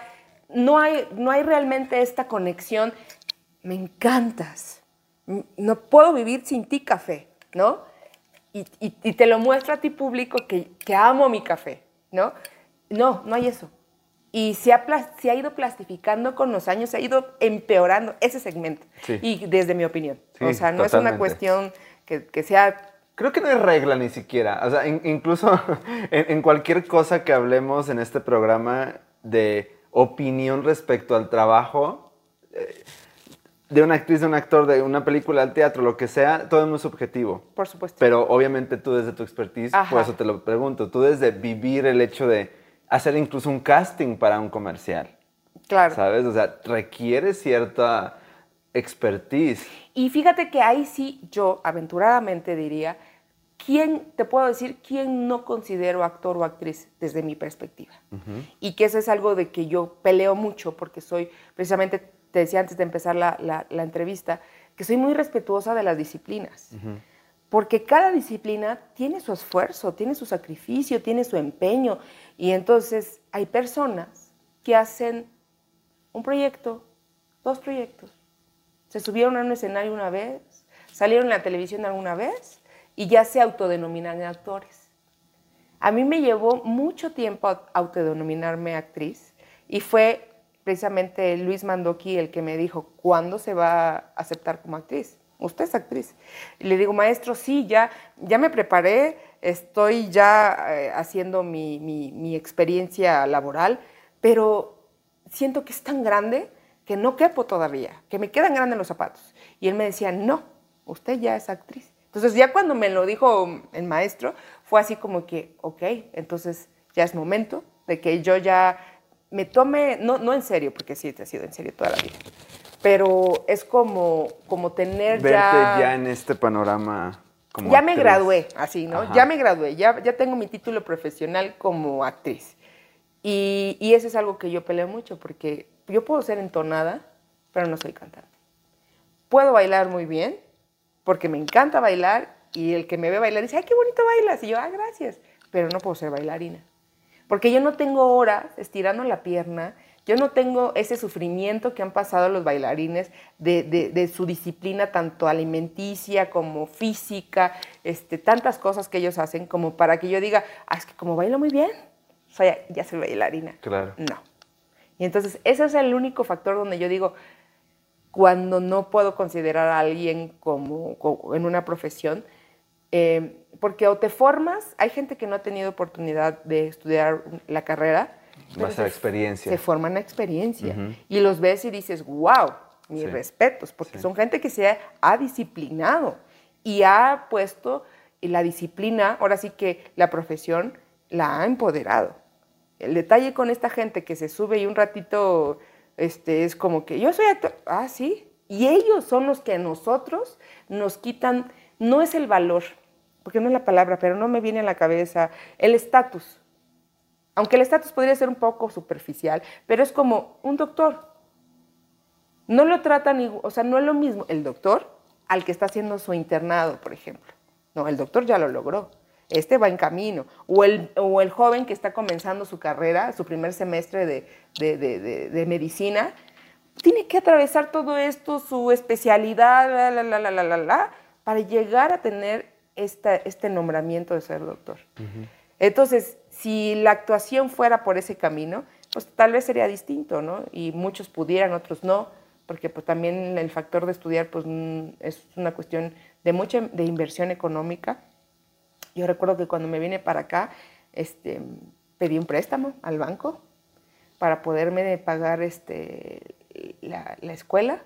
B: no hay, no hay realmente esta conexión. Me encantas. No puedo vivir sin ti, café, ¿no? Y, te lo muestro a ti público que, que amo mi café, ¿no? No, no hay eso. Y se ha, se ha ido plastificando con los años, se ha ido empeorando ese segmento. Y desde mi opinión. o sea, no es una cuestión que, que, sea...
A: Creo que no hay regla ni siquiera. O sea, incluso [laughs] en, cualquier cosa que hablemos en este programa de opinión respecto al trabajo eh, de una actriz, de un actor, de una película, al teatro, lo que sea, todo es muy subjetivo.
B: Por supuesto.
A: Pero obviamente tú desde tu expertise, por eso te lo pregunto, tú desde vivir el hecho de hacer incluso un casting para un comercial.
B: Claro.
A: ¿Sabes? O sea, requiere cierta expertise.
B: Y fíjate que ahí sí yo aventuradamente diría, ¿quién, te puedo decir, quién no considero actor o actriz desde mi perspectiva? Y que eso es algo de que yo peleo mucho porque soy, precisamente te decía antes de empezar la, entrevista, que soy muy respetuosa de las disciplinas. Porque cada disciplina tiene su esfuerzo, tiene su sacrificio, tiene su empeño. Y entonces hay personas que hacen un proyecto, dos proyectos. Se subieron a un escenario una vez, salieron en la televisión alguna vez y ya se autodenominan actores. A mí me llevó mucho tiempo autodenominarme actriz y fue precisamente Luis Mandoki el que me dijo, ¿cuándo se va a aceptar como actriz? Usted es actriz. Le digo, maestro, sí, ya, ya me preparé, estoy ya eh, haciendo mi, mi, experiencia laboral, pero siento que es tan grande que no quepo todavía, que me quedan grandes los zapatos. Y él me decía, no, usted ya es actriz. Entonces ya cuando me lo dijo el maestro, fue así como que, ok, entonces ya es momento de que yo ya me tome, no, no en serio, porque sí, te ha sido en serio toda la vida, pero es como, como tener
A: Verte
B: ya...
A: ya en este panorama como
B: Ya me gradué, así, ¿no? Ya me gradué, ya, ya tengo mi título profesional como actriz. Y, y, eso es algo que yo peleo mucho, porque yo puedo ser entonada, pero no soy cantante. Puedo bailar muy bien, porque me encanta bailar, y el que me ve bailar dice, ay, qué bonito bailas, y yo, ah, gracias, pero no puedo ser bailarina. Porque yo no tengo horas estirando la pierna, yo no tengo ese sufrimiento que han pasado los bailarines de, su disciplina, tanto alimenticia como física, este, tantas cosas que ellos hacen, como para que yo diga, ah, es que como bailo muy bien, soy, ya soy bailarina.
A: Claro.
B: No. Y entonces, ese es el único factor donde yo digo, cuando no puedo considerar a alguien como, en una profesión, eh, porque o te formas, hay gente que no ha tenido oportunidad de estudiar la carrera,
A: más experiencia.
B: Se forman experiencia. Y los ves y dices, wow, mis respetos, porque son gente que se ha, disciplinado y ha puesto la disciplina, ahora sí que la profesión la ha empoderado. El detalle con esta gente que se sube y un ratito este, es como que yo soy actor, ah, sí, y ellos son los que a nosotros nos quitan, no es el valor, porque no es la palabra, pero no me viene a la cabeza, el estatus Aunque el estatus podría ser un poco superficial, pero es como un doctor. No lo tratan, o sea, no es lo mismo el doctor al que está haciendo su internado, por ejemplo. No, el doctor ya lo logró. Este va en camino. O el, o el joven que está comenzando su carrera, su primer semestre de, de, medicina, tiene que atravesar todo esto, su especialidad, la, la, la, la, la, para llegar a tener esta, este nombramiento de ser doctor. Entonces, si la actuación fuera por ese camino, pues tal vez sería distinto, ¿no? Y muchos pudieran, otros no, porque pues también el factor de estudiar pues mm, es una cuestión de mucha de inversión económica. Yo recuerdo que cuando me vine para acá, este, pedí un préstamo al banco para poderme pagar este, la, la escuela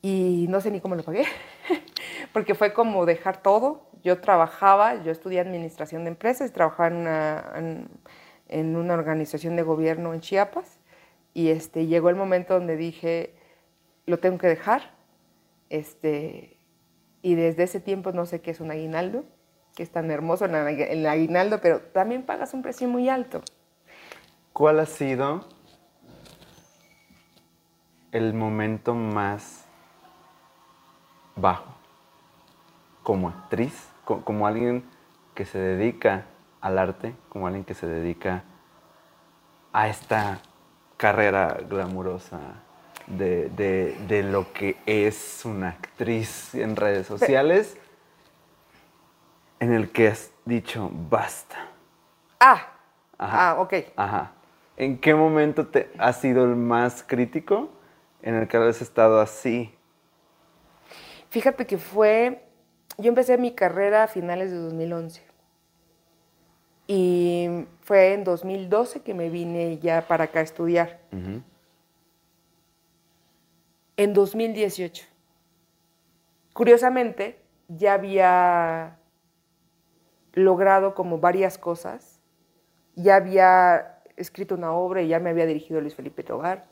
B: y no sé ni cómo lo pagué, [laughs] porque fue como dejar todo. Yo trabajaba, yo estudié administración de empresas, trabajaba en una, organización de gobierno en Chiapas y este, llegó el momento donde dije, lo tengo que dejar. Este, y desde ese tiempo no sé qué es un aguinaldo, que es tan hermoso el aguinaldo, pero también pagas un precio muy alto.
A: ¿Cuál ha sido el momento más bajo como actriz, como alguien que se dedica al arte, como alguien que se dedica a esta carrera glamurosa de, lo que es una actriz en redes sociales, en el que has dicho basta.
B: Ah, ah, ok.
A: Ajá. ¿En qué momento te ha sido el más crítico en el que has estado así?
B: Fíjate que fue, yo empecé mi carrera a finales de 2011 y fue en 2012 que me vine ya para acá a estudiar. En 2018. Curiosamente, ya había logrado como varias cosas, ya había escrito una obra y ya me había dirigido Luis Felipe Tobar.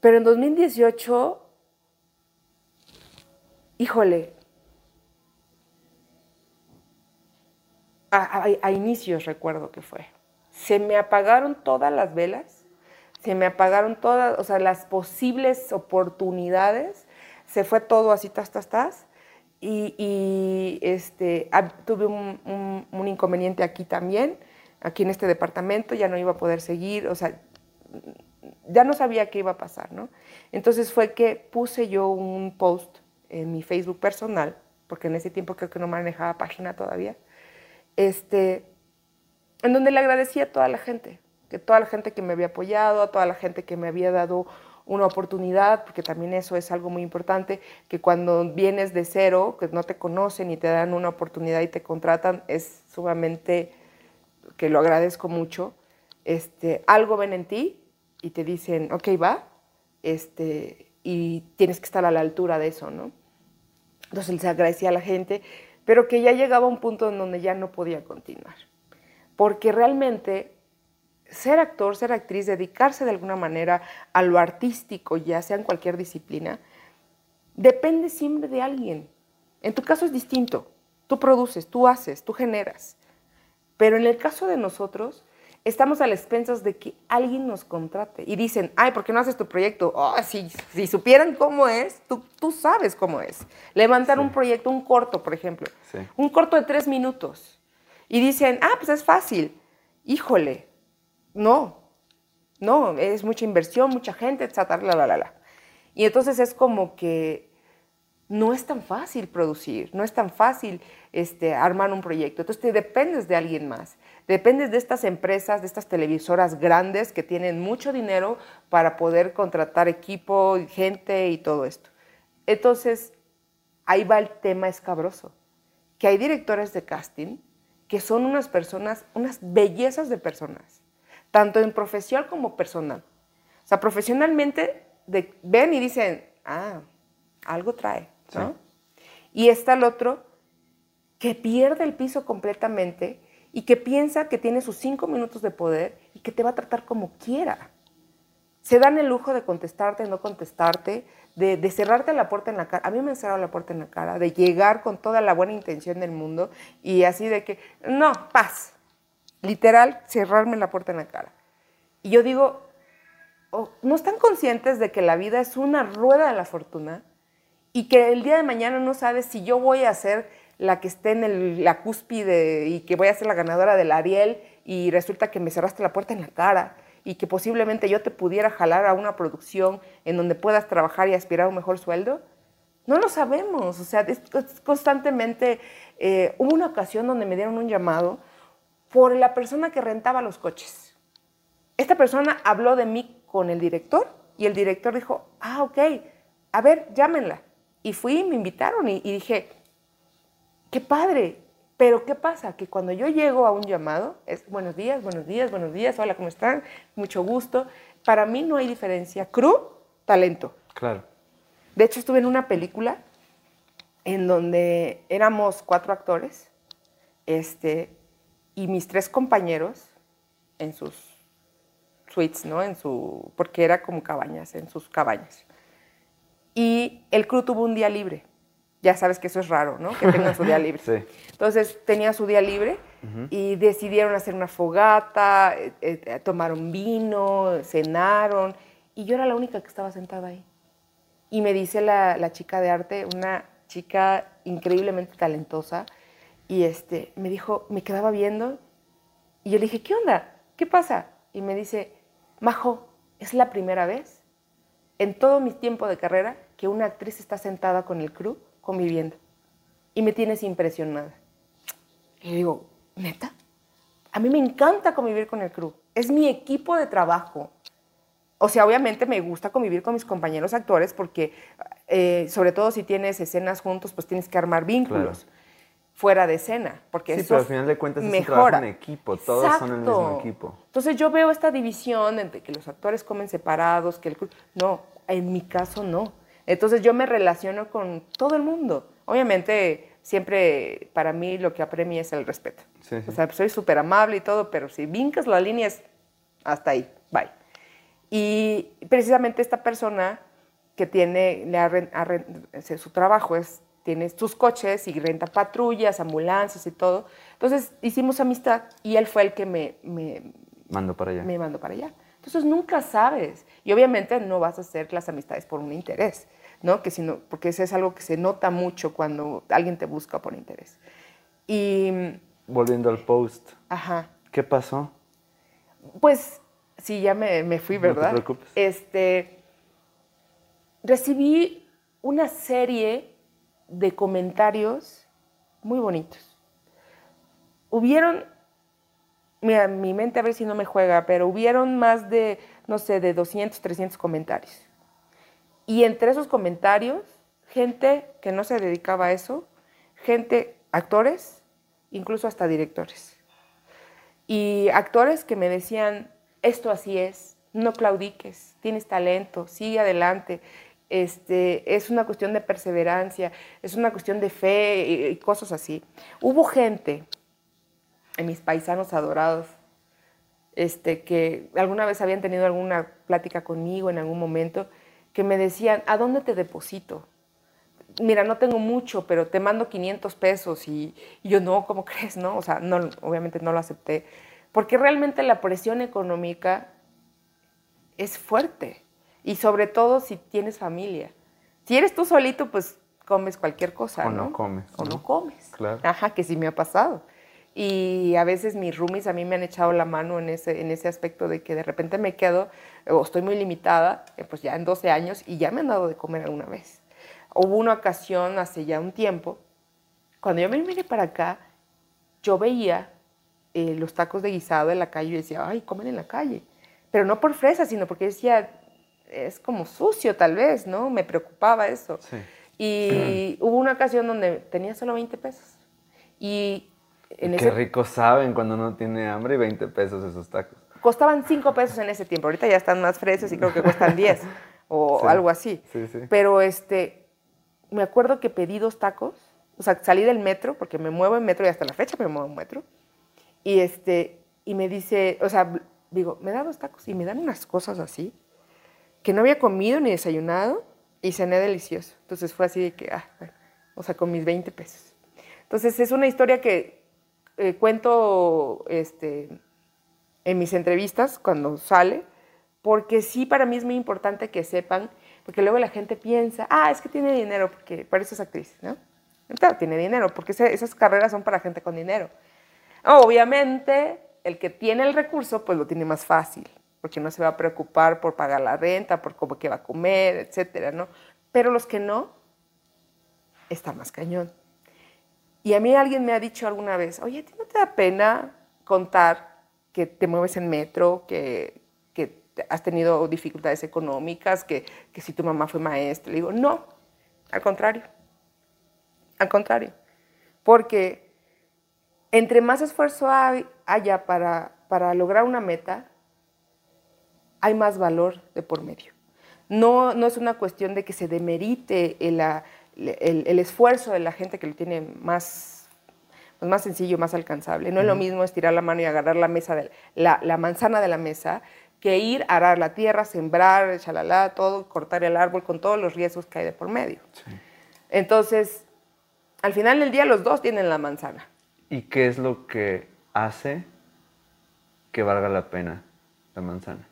B: Pero en 2018 híjole, a, inicios recuerdo que fue. Se me apagaron todas las velas, se me apagaron todas, o sea, las posibles oportunidades, se fue todo así, tas, tas, tas. Y, este, tuve un, un, inconveniente aquí también, aquí en este departamento, ya no iba a poder seguir, o sea, ya no sabía qué iba a pasar, ¿no? Entonces fue que puse yo un post en mi Facebook personal, porque en ese tiempo creo que no manejaba página todavía, este, en donde le agradecía a toda la gente, que toda la gente que me había apoyado, a toda la gente que me había dado una oportunidad, porque también eso es algo muy importante, que cuando vienes de cero, que no te conocen y te dan una oportunidad y te contratan, es sumamente, que lo agradezco mucho, este, algo ven en ti y te dicen, ok, va, este, y tienes que estar a la altura de eso, ¿no? Entonces les agradecía a la gente, pero que ya llegaba a un punto en donde ya no podía continuar. Porque realmente ser actor, ser actriz, dedicarse de alguna manera a lo artístico, ya sea en cualquier disciplina, depende siempre de alguien. En tu caso es distinto. Tú produces, tú haces, tú generas. Pero en el caso de nosotros, estamos a las expensas de que alguien nos contrate y dicen, ay, ¿por qué no haces tu proyecto? Oh, si, si supieran cómo es, tú, tú sabes cómo es. Levantar un proyecto, un corto, por ejemplo, un corto de tres minutos. Y dicen, ah, pues es fácil. Híjole, no, no, es mucha inversión, mucha gente, etc. La, la, la, Y entonces es como que no es tan fácil producir, no es tan fácil este, armar un proyecto. Entonces te dependes de alguien más. Dependes de estas empresas, de estas televisoras grandes que tienen mucho dinero para poder contratar equipo, gente y todo esto. Entonces, ahí va el tema escabroso, que hay directores de casting que son unas personas, unas bellezas de personas, tanto en profesional como personal. O sea, profesionalmente ven y dicen, ah, algo trae, ¿no? Y está el otro que pierde el piso completamente y que piensa que tiene sus cinco minutos de poder y que te va a tratar como quiera. Se dan el lujo de contestarte, no contestarte, de, cerrarte la puerta en la cara. A mí me han cerrado la puerta en la cara, de llegar con toda la buena intención del mundo y así de que, no, paz. Literal, cerrarme la puerta en la cara. Y yo digo, oh, ¿no están conscientes de que la vida es una rueda de la fortuna? Y que el día de mañana no sabes si yo voy a ser la que esté en la cúspide y que voy a ser la ganadora del Ariel y resulta que me cerraste la puerta en la cara y que posiblemente yo te pudiera jalar a una producción en donde puedas trabajar y aspirar a un mejor sueldo? No lo sabemos, o sea, es, constantemente... Eh, hubo una ocasión donde me dieron un llamado por la persona que rentaba los coches. Esta persona habló de mí con el director y el director dijo, ah, ok, a ver, llámenla. Y fui, me invitaron y, y dije, qué padre, pero ¿qué pasa? Que cuando yo llego a un llamado, es buenos días, buenos días, buenos días, hola, ¿cómo están? Mucho gusto. Para mí no hay diferencia. Cru, talento.
A: Claro.
B: De hecho, estuve en una película en donde éramos cuatro actores este, y mis tres compañeros en sus suites, ¿no? En su, porque era como cabañas, en sus cabañas. Y el crew tuvo un día libre. Ya sabes que eso es raro, ¿no? Que tengan su día [laughs] libre.
A: Sí.
B: Entonces tenía su día libre y decidieron hacer una fogata, eh, eh, tomaron vino, cenaron y yo era la única que estaba sentada ahí. Y me dice la, la chica de arte, una chica increíblemente talentosa, y este, me dijo, me quedaba viendo, y yo le dije, ¿qué onda? ¿Qué pasa? Y me dice, Majo, es la primera vez en todo mi tiempo de carrera que una actriz está sentada con el crew conviviendo. Y me tienes impresionada. Y digo, ¿neta? A mí me encanta convivir con el crew. Es mi equipo de trabajo. O sea, obviamente me gusta convivir con mis compañeros actores porque, eh, sobre todo si tienes escenas juntos, pues tienes que armar vínculos fuera de escena. Porque
A: Sí,
B: eso
A: pero al final de cuentas es un
B: mejora.
A: trabajo en equipo, todos son el mismo
B: Exacto.
A: equipo.
B: Entonces yo veo esta división entre que los actores comen separados, que el... No, en mi caso no. Entonces yo me relaciono con todo el mundo. Obviamente siempre para mí lo que apremia es el respeto.
A: Sí, sí.
B: O sea, soy súper amable y todo, pero si vincas la línea es hasta ahí, bye. Y precisamente esta persona que tiene, le ha ren- ha ren- ese- su trabajo es, tiene sus coches y renta patrullas, ambulancias y todo. Entonces hicimos amistad y él fue el que me, me,
A: Mando para allá.
B: me mandó para allá. Entonces nunca sabes. Y obviamente no vas a hacer las amistades por un interés, ¿no? Que sino, porque eso es algo que se nota mucho cuando alguien te busca por interés. Y,
A: Volviendo al post,
B: ajá,
A: ¿qué pasó?
B: pues sí, ya me, me fui,
A: No te
B: ¿verdad?
A: preocupes.
B: Este, recibí una serie de comentarios muy bonitos. Hubieron, mira, mi mente a ver si no me juega, pero hubieron más de, no sé, de 200, 300 comentarios. Y entre esos comentarios, gente que no se dedicaba a eso, gente, actores, incluso hasta directores. Y actores que me decían, esto así es, no claudiques, tienes talento, sigue adelante. Este, es una cuestión de perseverancia, es una cuestión de fe y, y cosas así. Hubo gente, en mis paisanos adorados, este, que alguna vez habían tenido alguna plática conmigo en algún momento, que me decían, ¿a dónde te deposito? Mira, no tengo mucho, pero te mando 500 pesos y, y yo no, ¿cómo [laughs] crees? No, o sea, no, obviamente no lo acepté, porque realmente la presión económica es fuerte y sobre todo si tienes familia. Si eres tú solito, pues comes cualquier cosa,
A: O
B: ¿no?
A: no comes,
B: O
A: ¿no?
B: no comes.
A: Claro.
B: Ajá, que sí me ha pasado. Y a veces mis roomies a mí me han echado la mano en ese, en ese aspecto de que de repente me quedo o estoy muy limitada, eh, pues ya en 12 años, y ya me han dado de comer alguna vez. Hubo una ocasión hace ya un tiempo, cuando yo me vine para acá, yo veía eh, los tacos de guisado en la calle y decía, ay, comen en la calle. Pero no por fresa, sino porque decía, es como sucio tal vez, ¿no? Me preocupaba eso.
A: Sí.
B: Y [clears throat] hubo una ocasión donde tenía solo 20 pesos. Y en
A: Qué
B: ese,
A: rico saben cuando uno tiene hambre y 20 pesos esos tacos.
B: costaban 5 pesos en ese tiempo. Ahorita ya están más frescos y creo que cuestan [laughs] 10 o
A: Sí.
B: algo así.
A: Sí, sí.
B: Pero este, me acuerdo que pedí dos tacos. O sea, salí del metro, porque me muevo en metro y hasta la fecha me muevo en metro. Y, este, y me dice, o sea, digo, me da dos tacos y me dan unas cosas así, que no había comido ni desayunado y cené delicioso. Entonces fue así de que, ah, bueno, o sea, con mis 20 pesos. Entonces es una historia que eh, cuento este, en mis entrevistas cuando sale, porque sí para mí es muy importante que sepan, porque luego la gente piensa, ah, es que tiene dinero, porque para eso es actriz, ¿no? Claro, tiene dinero, porque esas carreras son para gente con dinero. Obviamente, el que tiene el recurso, pues lo tiene más fácil, porque no se va a preocupar por pagar la renta, por cómo que va a comer, etcétera, ¿no? Pero los que no, está más cañón. Y a mí alguien me ha dicho alguna vez, oye, ¿a no te da pena contar que te mueves en metro, que, que has tenido dificultades económicas, que, que si tu mamá fue maestra? Le digo, no, al contrario al contrario, porque entre más esfuerzo haya para, para lograr una meta, hay más valor de por medio. No, no es una cuestión de que se demerite el, el, esfuerzo de la gente que lo tiene más, pues más sencillo, más alcanzable. No es lo mismo estirar la mano y agarrar la, mesa de, la, la, manzana de la mesa que ir a arar la tierra, sembrar, chalala, todo, cortar el árbol con todos los riesgos que hay de por medio. Entonces, al final del día los dos tienen la manzana.
A: ¿Y qué es lo que hace que valga la pena la manzana?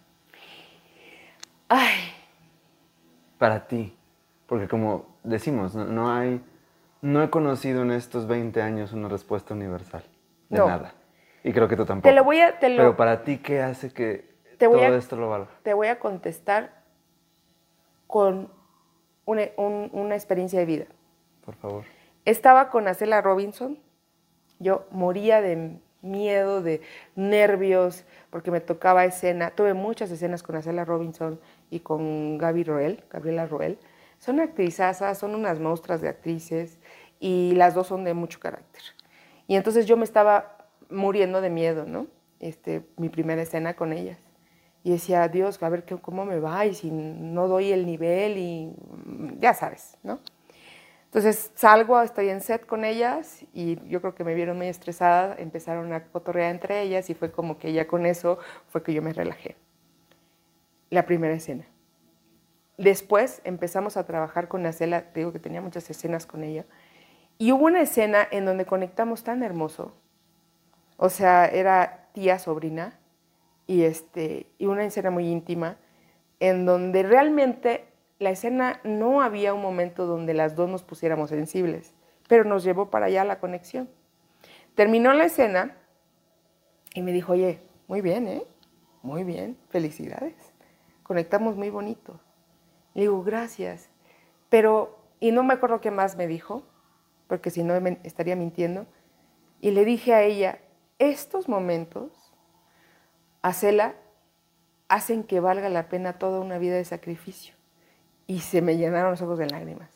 B: Ay.
A: Para ti, porque como decimos, no, hay, no he conocido en estos 20 años una respuesta universal de nada. Y creo que tú tampoco.
B: Te lo voy a,
A: Pero para ti, ¿qué hace que todo esto lo valga?
B: Te voy a contestar con una, una experiencia de vida.
A: Por favor.
B: Estaba con Acela Robinson. Yo moría de miedo, de nervios, porque me tocaba escena. Tuve muchas escenas con Acela Robinson y con Gaby Roel, Gabriela Roel. Son actrizazas, son unas monstruas de actrices y las dos son de mucho carácter. Y entonces yo me estaba muriendo de miedo, ¿no? Este, mi primera escena con ellas. Y decía, Dios, a ver cómo me va y si no doy el nivel y ya sabes, ¿no? Entonces salgo, estoy en set con ellas y yo creo que me vieron muy estresada, empezaron a cotorrear entre ellas y fue como que ya con eso fue que yo me relajé. La primera escena. Después empezamos a trabajar con Nacela, digo que tenía muchas escenas con ella, y hubo una escena en donde conectamos tan hermoso, o sea, era tía, sobrina, y, este, y una escena muy íntima, en donde realmente la escena no había un momento donde las dos nos pusiéramos sensibles, pero nos llevó para allá la conexión. Terminó la escena y me dijo, oye, muy bien, ¿eh? Muy bien, felicidades. Conectamos muy bonito. Le digo, gracias. Pero, y no me acuerdo qué más me dijo, porque si no me estaría mintiendo. Y le dije a ella, estos momentos, Cela, hacen que valga la pena toda una vida de sacrificio y se me llenaron los ojos de lágrimas.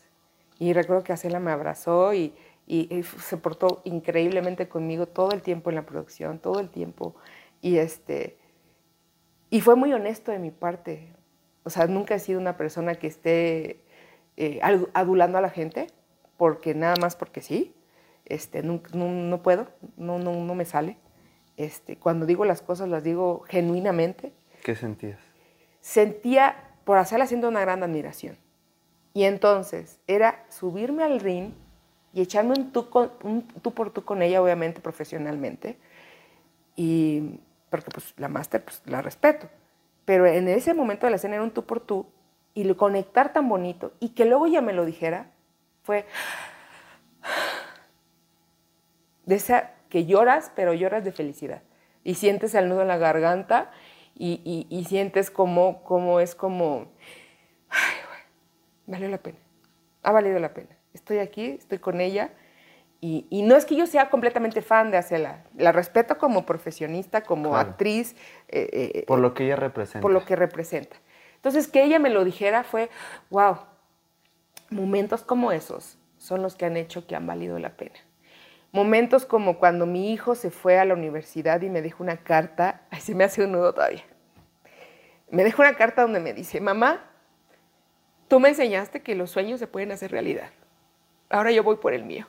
B: Y recuerdo que Acela me abrazó y, se portó increíblemente conmigo todo el tiempo en la producción, todo el tiempo. Y, este, y fue muy honesto de mi parte. O sea, nunca he sido una persona que esté eh, adulando a la gente, porque nada más porque sí. Este, no, no, puedo, no, no, no me sale. Este, cuando digo las cosas las digo genuinamente.
A: ¿Qué sentías?
B: Sentía por hacerla siendo una gran admiración. Y entonces era subirme al ring y echarme un tú, por tú con ella, obviamente profesionalmente, y porque pues la máster pues, la respeto. Pero en ese momento de la escena era un tú por tú y lo conectar tan bonito y que luego ella me lo dijera fue de esa que lloras, pero lloras de felicidad y sientes el nudo en la garganta y, sientes como, como es como, ay, valió la pena, ha valido la pena. Estoy aquí, estoy con ella y, no es que yo sea completamente fan de hacerla, la respeto como profesionista, como actriz.
A: Eh, eh, por lo que ella representa.
B: Por lo que representa. Entonces, que ella me lo dijera fue, wow, momentos como esos son los que han hecho que han valido la pena. Momentos como cuando mi hijo se fue a la universidad y me dejó una carta, [laughs] ay, se me hace un nudo todavía. Me dejó una carta donde me dice, mamá, tú me enseñaste que los sueños se pueden hacer realidad. Ahora yo voy por el mío.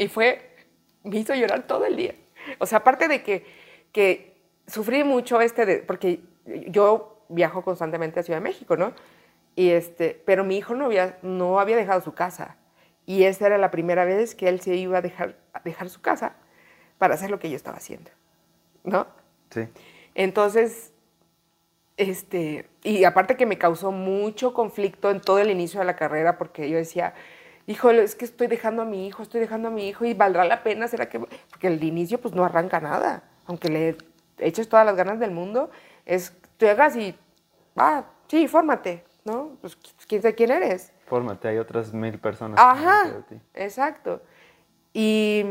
B: Y fue, me hizo llorar todo el día. O sea, aparte de que, que sufrí mucho este, de, porque yo viajo constantemente a Ciudad de México, ¿no? Y este, pero mi hijo no había, no había dejado su casa. Y esa era la primera vez que él se iba a dejar, dejar su casa para hacer lo que yo estaba haciendo, ¿no?
A: Sí.
B: Entonces, este, y aparte que me causó mucho conflicto en todo el inicio de la carrera porque yo decía, híjole, es que estoy dejando a mi hijo, estoy dejando a mi hijo y valdrá la pena, ¿será que...? Porque el inicio pues no arranca nada, aunque le eches todas las ganas del mundo, es, tú llegas y, ah, sí, fórmate, ¿no? Pues quién sabe quién eres.
A: Fórmate, hay otras mil personas.
B: Ajá, exacto. Y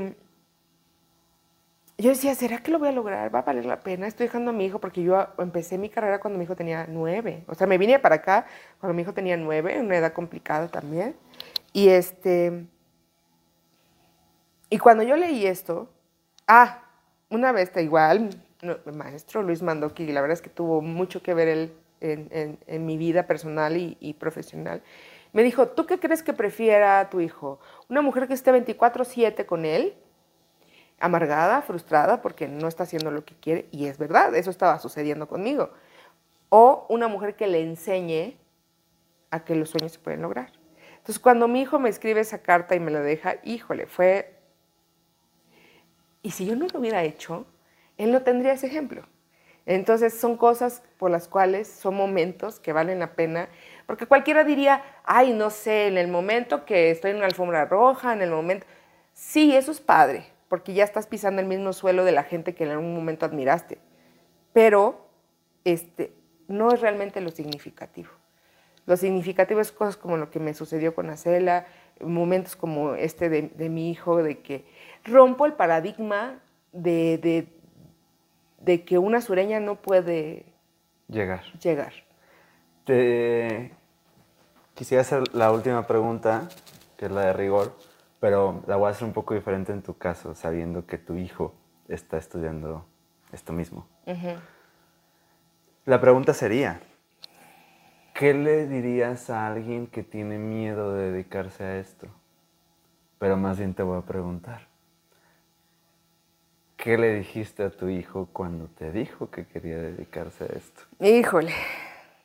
B: yo decía, ¿será que lo voy a lograr? ¿Va a valer la pena? Estoy dejando a mi hijo porque yo empecé mi carrera cuando mi hijo tenía nueve. O sea, me vine para acá cuando mi hijo tenía nueve, una edad complicada también. Y este. Y cuando yo leí esto, ah, una vez está igual, el maestro Luis Mandoki, la verdad es que tuvo mucho que ver él en, mi vida personal y, profesional, me dijo, ¿tú qué crees que prefiera tu hijo? ¿Una mujer que esté 24/7 con él? amargada, frustrada porque no está haciendo lo que quiere, y es verdad, eso estaba sucediendo conmigo. O una mujer que le enseñe a que los sueños se pueden lograr. Entonces, cuando mi hijo me escribe esa carta y me la deja, híjole, fue... Y si yo no lo hubiera hecho, él no tendría ese ejemplo. Entonces, son cosas por las cuales son momentos que valen la pena, porque cualquiera diría, ay, no sé, en el momento que estoy en una alfombra roja, en el momento... Sí, eso es padre, porque ya estás pisando el mismo suelo de la gente que en algún momento admiraste, pero este, no es realmente lo significativo. Lo significativo es cosas como lo que me sucedió con Acela, momentos como este de, mi hijo, de que rompo el paradigma de, de, que una sureña no puede
A: llegar.
B: llegar.
A: Te quisiera hacer la última pregunta, que es la de rigor, pero la voy a hacer un poco diferente en tu caso, sabiendo que tu hijo está estudiando esto mismo. La pregunta sería, ¿qué le dirías a alguien que tiene miedo de dedicarse a esto? Pero más bien te voy a preguntar, ¿qué le dijiste a tu hijo cuando te dijo que quería dedicarse a esto?
B: Híjole,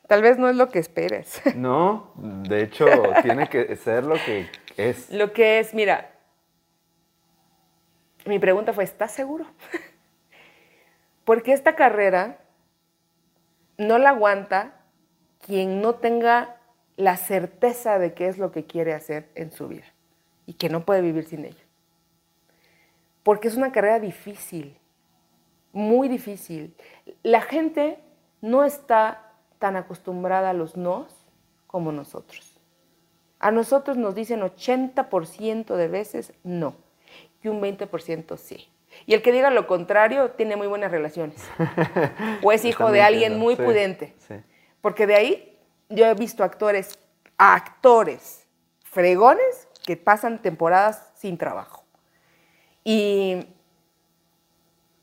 B: tal vez no es lo que esperes. [laughs]
A: No, de hecho, tiene que ser lo que es.
B: Lo que es, mira, mi pregunta fue, ¿estás seguro? [laughs] Porque esta carrera no la aguanta quien no tenga la certeza de qué es lo que quiere hacer en su vida y que no puede vivir sin ella. Porque es una carrera difícil, muy difícil. La gente no está tan acostumbrada a los nos como nosotros. A nosotros nos dicen 80% de veces no y un 20% sí. Y el que diga lo contrario tiene muy buenas relaciones. [laughs] O es hijo de alguien muy prudente. Porque de ahí yo he visto actores, actores fregones que pasan temporadas sin trabajo. Y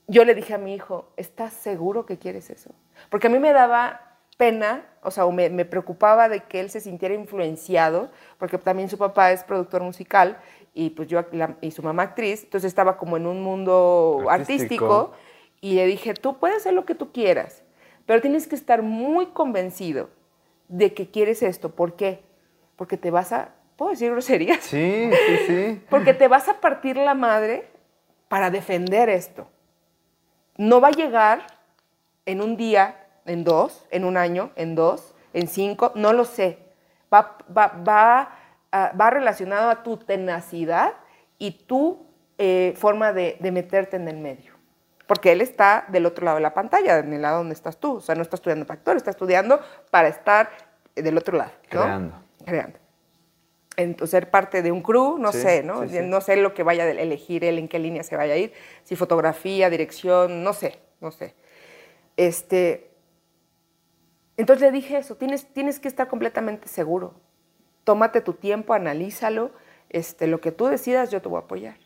B: yo le dije a mi hijo, ¿estás seguro que quieres eso? Porque a mí me daba pena, o sea, me, me, preocupaba de que él se sintiera influenciado, porque también su papá es productor musical y pues yo y su mamá actriz, entonces estaba como en un mundo artístico. y le dije, tú puedes hacer lo que tú quieras, pero tienes que estar muy convencido de que quieres esto. ¿Por qué? Porque te vas a, ¿puedo decir groserías?
A: Sí, sí, sí. [laughs]
B: Porque te vas a partir la madre para defender esto. No va a llegar en un día, en dos, en un año, en dos, en cinco, no lo sé. Va, va, va va relacionado a tu tenacidad y tu eh, forma de, meterte en el medio. Porque él está del otro lado de la pantalla, en el lado donde estás tú. O sea, no está estudiando para actor, está estudiando para estar del otro lado.
A: Creando.
B: Creando. Entonces, ser parte de un crew, no sé, ¿no? No sé lo que vaya a elegir él, en qué línea se vaya a ir, si fotografía, dirección, no sé, no sé. Este, entonces le dije eso, tienes, tienes que estar completamente seguro tómate tu tiempo, analízalo, este, lo que tú decidas yo te voy a apoyar.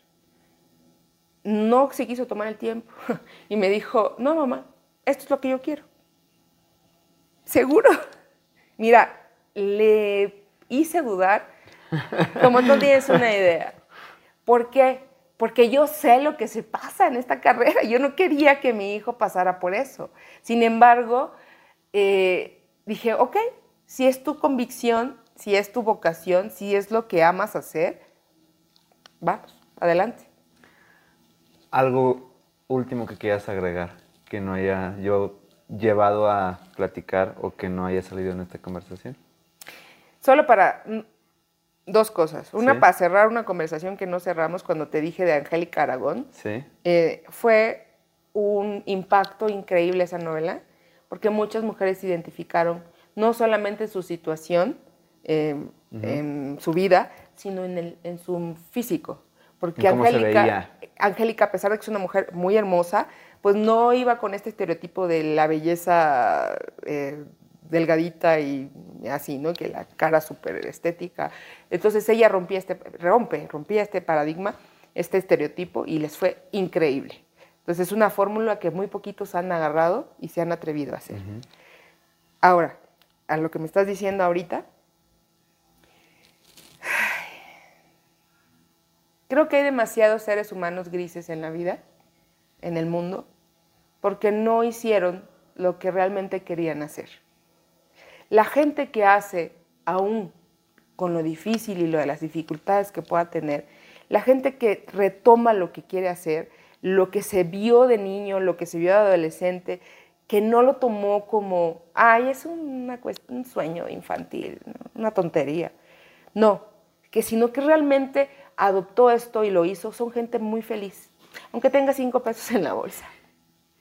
B: No se quiso tomar el tiempo [laughs] y me dijo, no mamá, esto es lo que yo quiero. ¿Seguro? [laughs] Mira, le hice dudar como no tienes una idea. ¿Por qué? Porque yo sé lo que se pasa en esta carrera. Yo no quería que mi hijo pasara por eso. Sin embargo, eh, dije, ok, si es tu convicción, si es tu vocación, si es lo que amas hacer, vamos, adelante.
A: Algo último que quieras agregar, que no haya yo llevado a platicar o que no haya salido en esta conversación.
B: Solo para dos cosas. Una, para cerrar una conversación que no cerramos cuando te dije de Angélica Aragón.
A: Sí.
B: Eh, fue un impacto increíble esa novela, porque muchas mujeres se identificaron no solamente su situación em, en su vida, sino en, el, en su físico. Porque Angélica, Angélica, a pesar de que es una mujer muy hermosa, pues no iba con este estereotipo de la belleza eh, delgadita y así, ¿no? Que la cara súper estética. Entonces ella rompía este, rompe, rompía este paradigma, este estereotipo y les fue increíble. Entonces es una fórmula que muy poquitos han agarrado y se han atrevido a hacer. Ahora, a lo que me estás diciendo ahorita, creo que hay demasiados seres humanos grises en la vida en el mundo porque no hicieron lo que realmente querían hacer. La gente que hace, aún con lo difícil y lo de las dificultades que pueda tener, la gente que retoma lo que quiere hacer, lo que se vio de niño, lo que se vio de adolescente, que no lo tomó como, ay, es una un sueño infantil, una tontería. No, que sino que realmente adoptó esto y lo hizo, son gente muy feliz aunque tenga cinco pesos en la bolsa.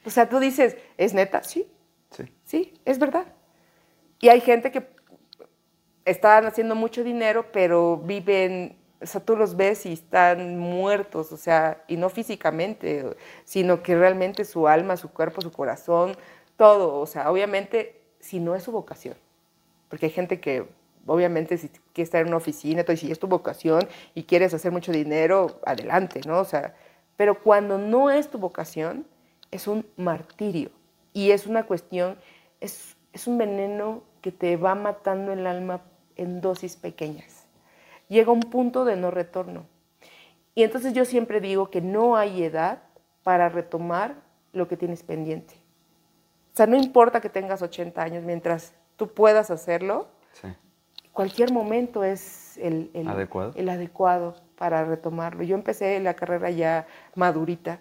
B: O sea, tú dices, ¿es neta? Sí. Sí. Sí, es verdad. Y hay gente que están haciendo mucho dinero, pero viven, o sea, tú los ves y están muertos, o sea, y no físicamente, sino que realmente su alma, su cuerpo, su corazón, todo, o sea, obviamente, si no es su vocación. Porque hay gente que, obviamente, si quiere estar en una oficina, entonces, si es tu vocación y quieres hacer mucho dinero, adelante, ¿no? O sea, pero cuando no es tu vocación, es un martirio y es una cuestión, es, es un veneno que te va matando el alma en dosis pequeñas. Llega un punto de no retorno. Y entonces yo siempre digo que no hay edad para retomar lo que tienes pendiente. O sea, no importa que tengas 80 años, mientras tú puedas hacerlo, cualquier momento es el,
A: ¿Adecuado?
B: el adecuado para retomarlo. Yo empecé la carrera ya madurita,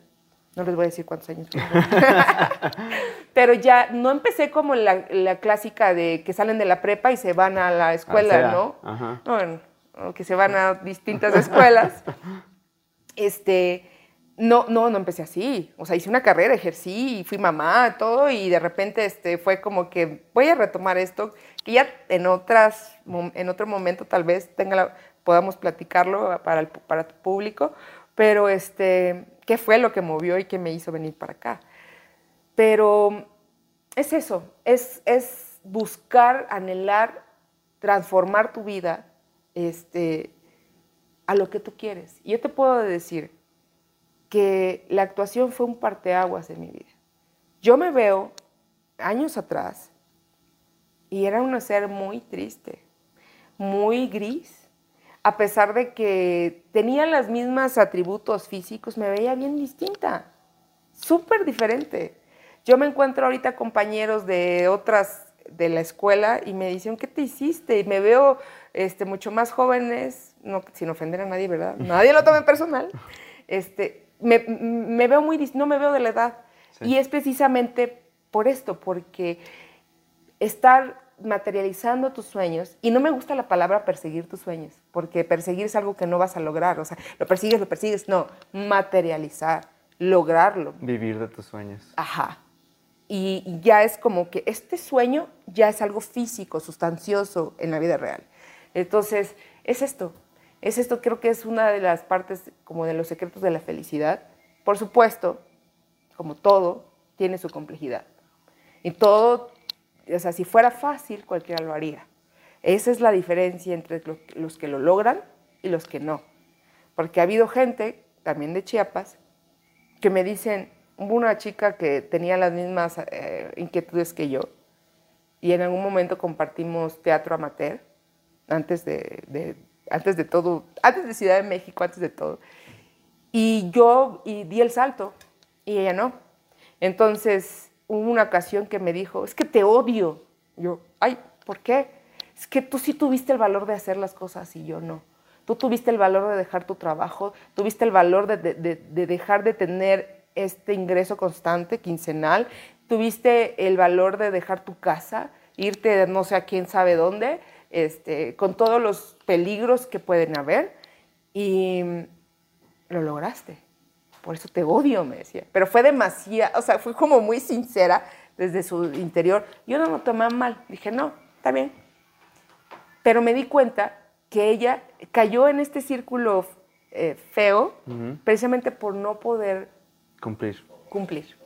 B: no les voy a decir cuántos años. [laughs] Pero ya no empecé como la, la, clásica de que salen de la prepa y se van a la escuela, ¿no? No, que se van a distintas escuelas. [laughs] Este, no, no, no empecé así. O sea, hice una carrera, ejercí, fui mamá, todo, y de repente este, fue como que voy a retomar esto, que ya en, otras, en otro momento tal vez tenga podamos platicarlo para, el, tu público, pero este, ¿qué fue lo que movió y qué me hizo venir para acá? Pero es eso, es, es buscar, anhelar, transformar tu vida este, a lo que tú quieres. Y yo te puedo decir que la actuación fue un parteaguas en mi vida. Yo me veo años atrás y era un ser muy triste, muy gris, a pesar de que tenía los mismos atributos físicos, me veía bien distinta, súper diferente. Yo me encuentro ahorita compañeros de otras de la escuela y me dicen, ¿qué te hiciste? Y me veo este, mucho más jóvenes, no, sin ofender a nadie, ¿verdad? [laughs] Nadie lo tome personal. Este, me, veo muy, no me veo de la edad. Y es precisamente por esto, porque estar materializando tus sueños, y no me gusta la palabra perseguir tus sueños, porque perseguir es algo que no vas a lograr, o sea, lo persigues, lo persigues, no, materializar, lograrlo.
A: Vivir de tus sueños.
B: Ajá. Y ya es como que este sueño ya es algo físico, sustancioso en la vida real. Entonces, es esto, es esto, creo que es una de las partes como de los secretos de la felicidad. Por supuesto, como todo, tiene su complejidad. Y todo o sea, si fuera fácil, cualquiera lo haría. Esa es la diferencia entre los que lo logran y los que no. Porque ha habido gente, también de Chiapas, que me dicen, hubo una chica que tenía las mismas eh, inquietudes que yo, y en algún momento compartimos teatro amateur, antes de, antes de todo, antes de Ciudad de México, antes de todo. Y yo y di el salto, y ella no. Entonces, hubo una ocasión que me dijo, es que te odio. Yo, ay, ¿por qué? Es que tú sí tuviste el valor de hacer las cosas y yo no. Tú tuviste el valor de dejar tu trabajo, tuviste el valor de, de dejar de tener este ingreso constante, quincenal, tuviste el valor de dejar tu casa, irte no sé a quién sabe dónde, este, con todos los peligros que pueden haber, y lo lograste. Por eso te odio, me decía. Pero fue demasiado, o sea, fue como muy sincera desde su interior. Yo no lo tomé mal. Dije, no, está bien. Pero me di cuenta que ella cayó en este círculo eh, feo precisamente por no poder
A: cumplir.
B: Cumplir.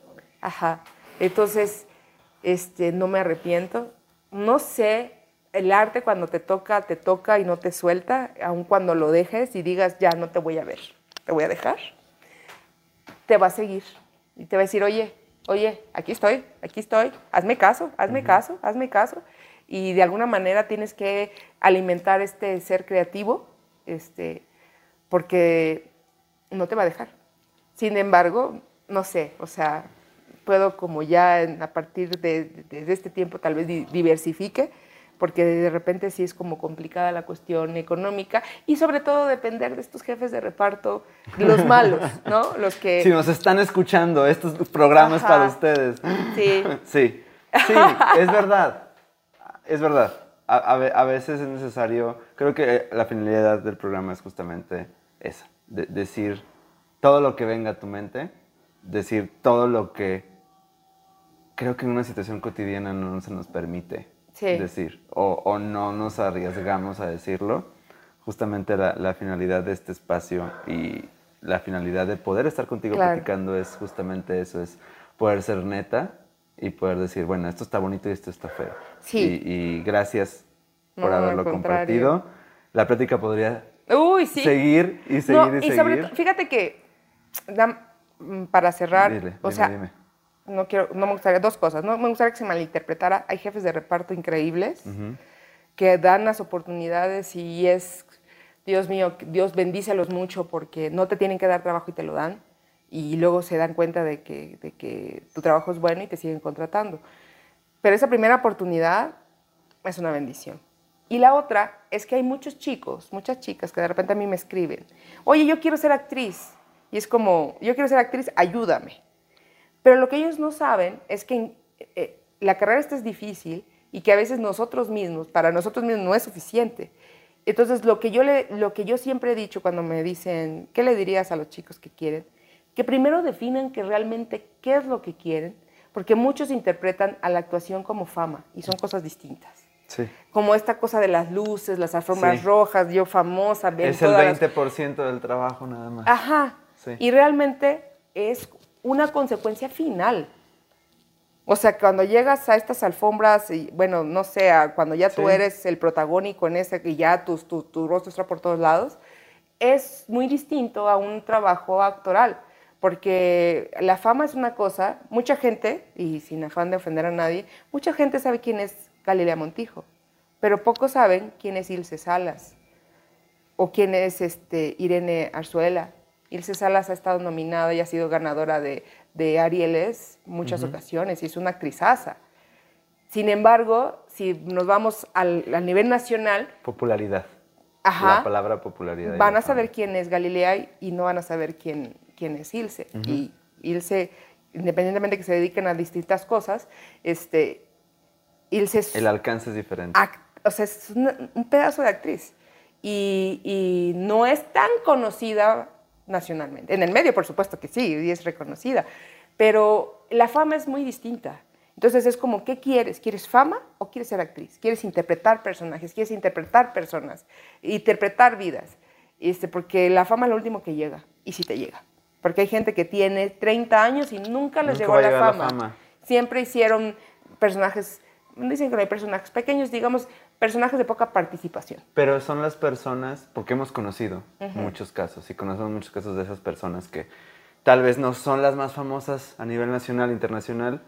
B: Ajá. Entonces, este, no me arrepiento. No sé, el arte cuando te toca, te toca y no te suelta, aun cuando lo dejes y digas, ya no te voy a ver, te voy a dejar, te va a seguir y te va a decir, oye, oye, aquí estoy, aquí estoy, hazme caso, hazme caso, hazme caso. Y de alguna manera tienes que alimentar este ser creativo, este, porque no te va a dejar. Sin embargo, no sé, o sea, puedo como ya a partir de, este tiempo tal vez diversifique, porque de repente sí es como complicada la cuestión económica y sobre todo depender de estos jefes de reparto, los [laughs] malos, ¿no? Los que...
A: Si nos están escuchando, estos programas para ustedes.
B: Sí. [laughs]
A: Sí, sí, es verdad, es verdad. A, veces es necesario, creo que la finalidad del programa es justamente esa, decir todo lo que venga a tu mente, decir todo lo que creo que en una situación cotidiana no se nos permite decir o, no nos arriesgamos a decirlo. Justamente la, finalidad de este espacio y la finalidad de poder estar contigo platicando es justamente eso, es poder ser neta y poder decir, bueno, esto está bonito y esto está feo.
B: Sí.
A: Y, gracias por haberlo compartido. La plática podría seguir y seguir y, seguir.
B: fíjate que, para cerrar, o sea, no quiero, no me gustaría, dos cosas, no me gustaría que se malinterpretara, hay jefes de reparto increíbles que dan las oportunidades y es, Dios mío, Dios bendícelos mucho porque no te tienen que dar trabajo y te lo dan y luego se dan cuenta de que, de que tu trabajo es bueno y te siguen contratando. Pero esa primera oportunidad es una bendición. Y la otra es que hay muchos chicos, muchas chicas que de repente a mí me escriben, oye, yo quiero ser actriz. Y es como, yo quiero ser actriz, ayúdame. Pero lo que ellos no saben es que eh, la carrera esta es difícil y que a veces nosotros mismos, para nosotros mismos no es suficiente. Entonces, lo que yo, le, lo que yo siempre he dicho cuando me dicen, ¿qué le dirías a los chicos que quieren? Que primero definan que realmente qué es lo que quieren, porque muchos interpretan a la actuación como fama y son cosas distintas.
A: Sí.
B: Como esta cosa de las luces, las alfombras rojas, yo famosa.
A: Es el 20% del trabajo nada más.
B: Ajá. Sí. Y realmente es una consecuencia final. O sea, cuando llegas a estas alfombras, y, bueno, no sé, cuando ya tú eres el protagónico en ese, y ya tu, tu, rostro está por todos lados, es muy distinto a un trabajo actoral, porque la fama es una cosa, mucha gente, y sin afán de ofender a nadie, mucha gente sabe quién es Galilea Montijo, pero pocos saben quién es Ilse Salas, o quién es este, Irene Arzuela, Ilse Salas ha estado nominada y ha sido ganadora de, de Arieles muchas ocasiones y es una actrizaza. Sin embargo, si nos vamos al, nivel nacional...
A: Popularidad. La palabra popularidad.
B: Van a saber quién es Galilea y no van a saber quién, quién es Ilse. Y Ilse, independientemente de que se dediquen a distintas cosas, este, Ilse es...
A: El alcance es diferente.
B: o sea, es un pedazo de actriz. Y, y no es tan conocida nacionalmente. En el medio, por supuesto que sí, y es reconocida, pero la fama es muy distinta. Entonces es como, ¿qué quieres? ¿Quieres fama o quieres ser actriz? ¿Quieres interpretar personajes? ¿Quieres interpretar personas? Interpretar vidas. Este, porque la fama es lo último que llega, y si te llega. Porque hay gente que tiene 30 años y nunca les llegó la fama. la fama. Siempre hicieron personajes, dicen que no hay personajes pequeños, digamos, personajes de poca participación.
A: Pero son las personas, porque hemos conocido muchos casos y conocemos muchos casos de esas personas que tal vez no son las más famosas a nivel nacional, internacional,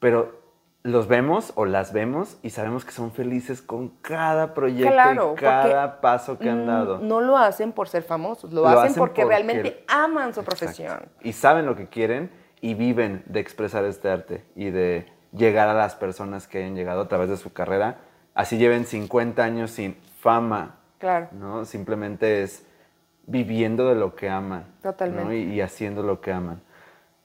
A: pero los vemos o las vemos y sabemos que son felices con cada proyecto y cada paso que han dado.
B: No lo hacen por ser famosos, lo, hacen, porque, realmente aman su profesión.
A: Y saben lo que quieren y viven de expresar este arte y de llegar a las personas que hayan llegado a través de su carrera así lleven 50 años sin fama
B: Claro.
A: ¿no? Simplemente es viviendo de lo que aman. ¿no?
B: Totalmente.
A: Y, y haciendo lo que aman.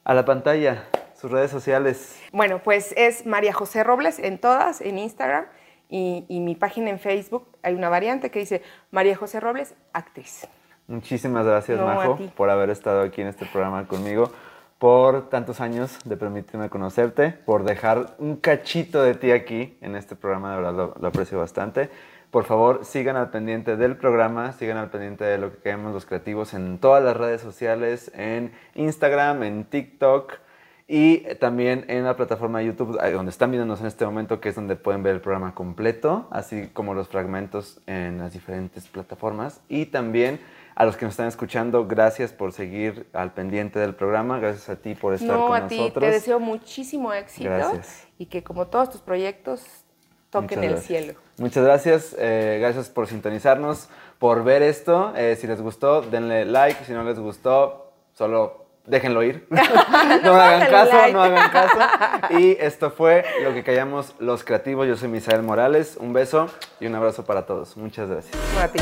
A: A la pantalla, sus redes sociales.
B: Bueno, pues es María José Robles en todas, en Instagram y, y mi página en Facebook. Hay una variante que dice María José Robles, actriz.
A: Muchísimas gracias,
B: No,
A: Majo, por haber estado aquí en este programa conmigo, por tantos años de permitirme conocerte, por dejar un cachito de ti aquí en este programa, de verdad lo, aprecio bastante. Por favor, sigan al pendiente del programa, sigan al pendiente de lo que queremos los creativos en todas las redes sociales, en Instagram, en TikTok y también en la plataforma de YouTube, donde están viéndonos en este momento, que es donde pueden ver el programa completo, así como los fragmentos en las diferentes plataformas. Y también a los que nos están escuchando, gracias por seguir al pendiente del programa, gracias a ti por estar
B: No,
A: con
B: a ti
A: nosotros.
B: te deseo muchísimo éxito
A: Gracias.
B: y que como todos tus proyectos toquen el cielo.
A: Muchas gracias, eh, gracias por sintonizarnos, por ver esto. Eh, si les gustó, denle like, si no les gustó, solo déjenlo ir. [laughs] no hagan caso,
B: like.
A: no hagan caso. [laughs] Y esto fue lo que callamos los creativos. Yo soy Misael Morales. Un beso y un abrazo para todos. Muchas gracias.
B: No, a ti.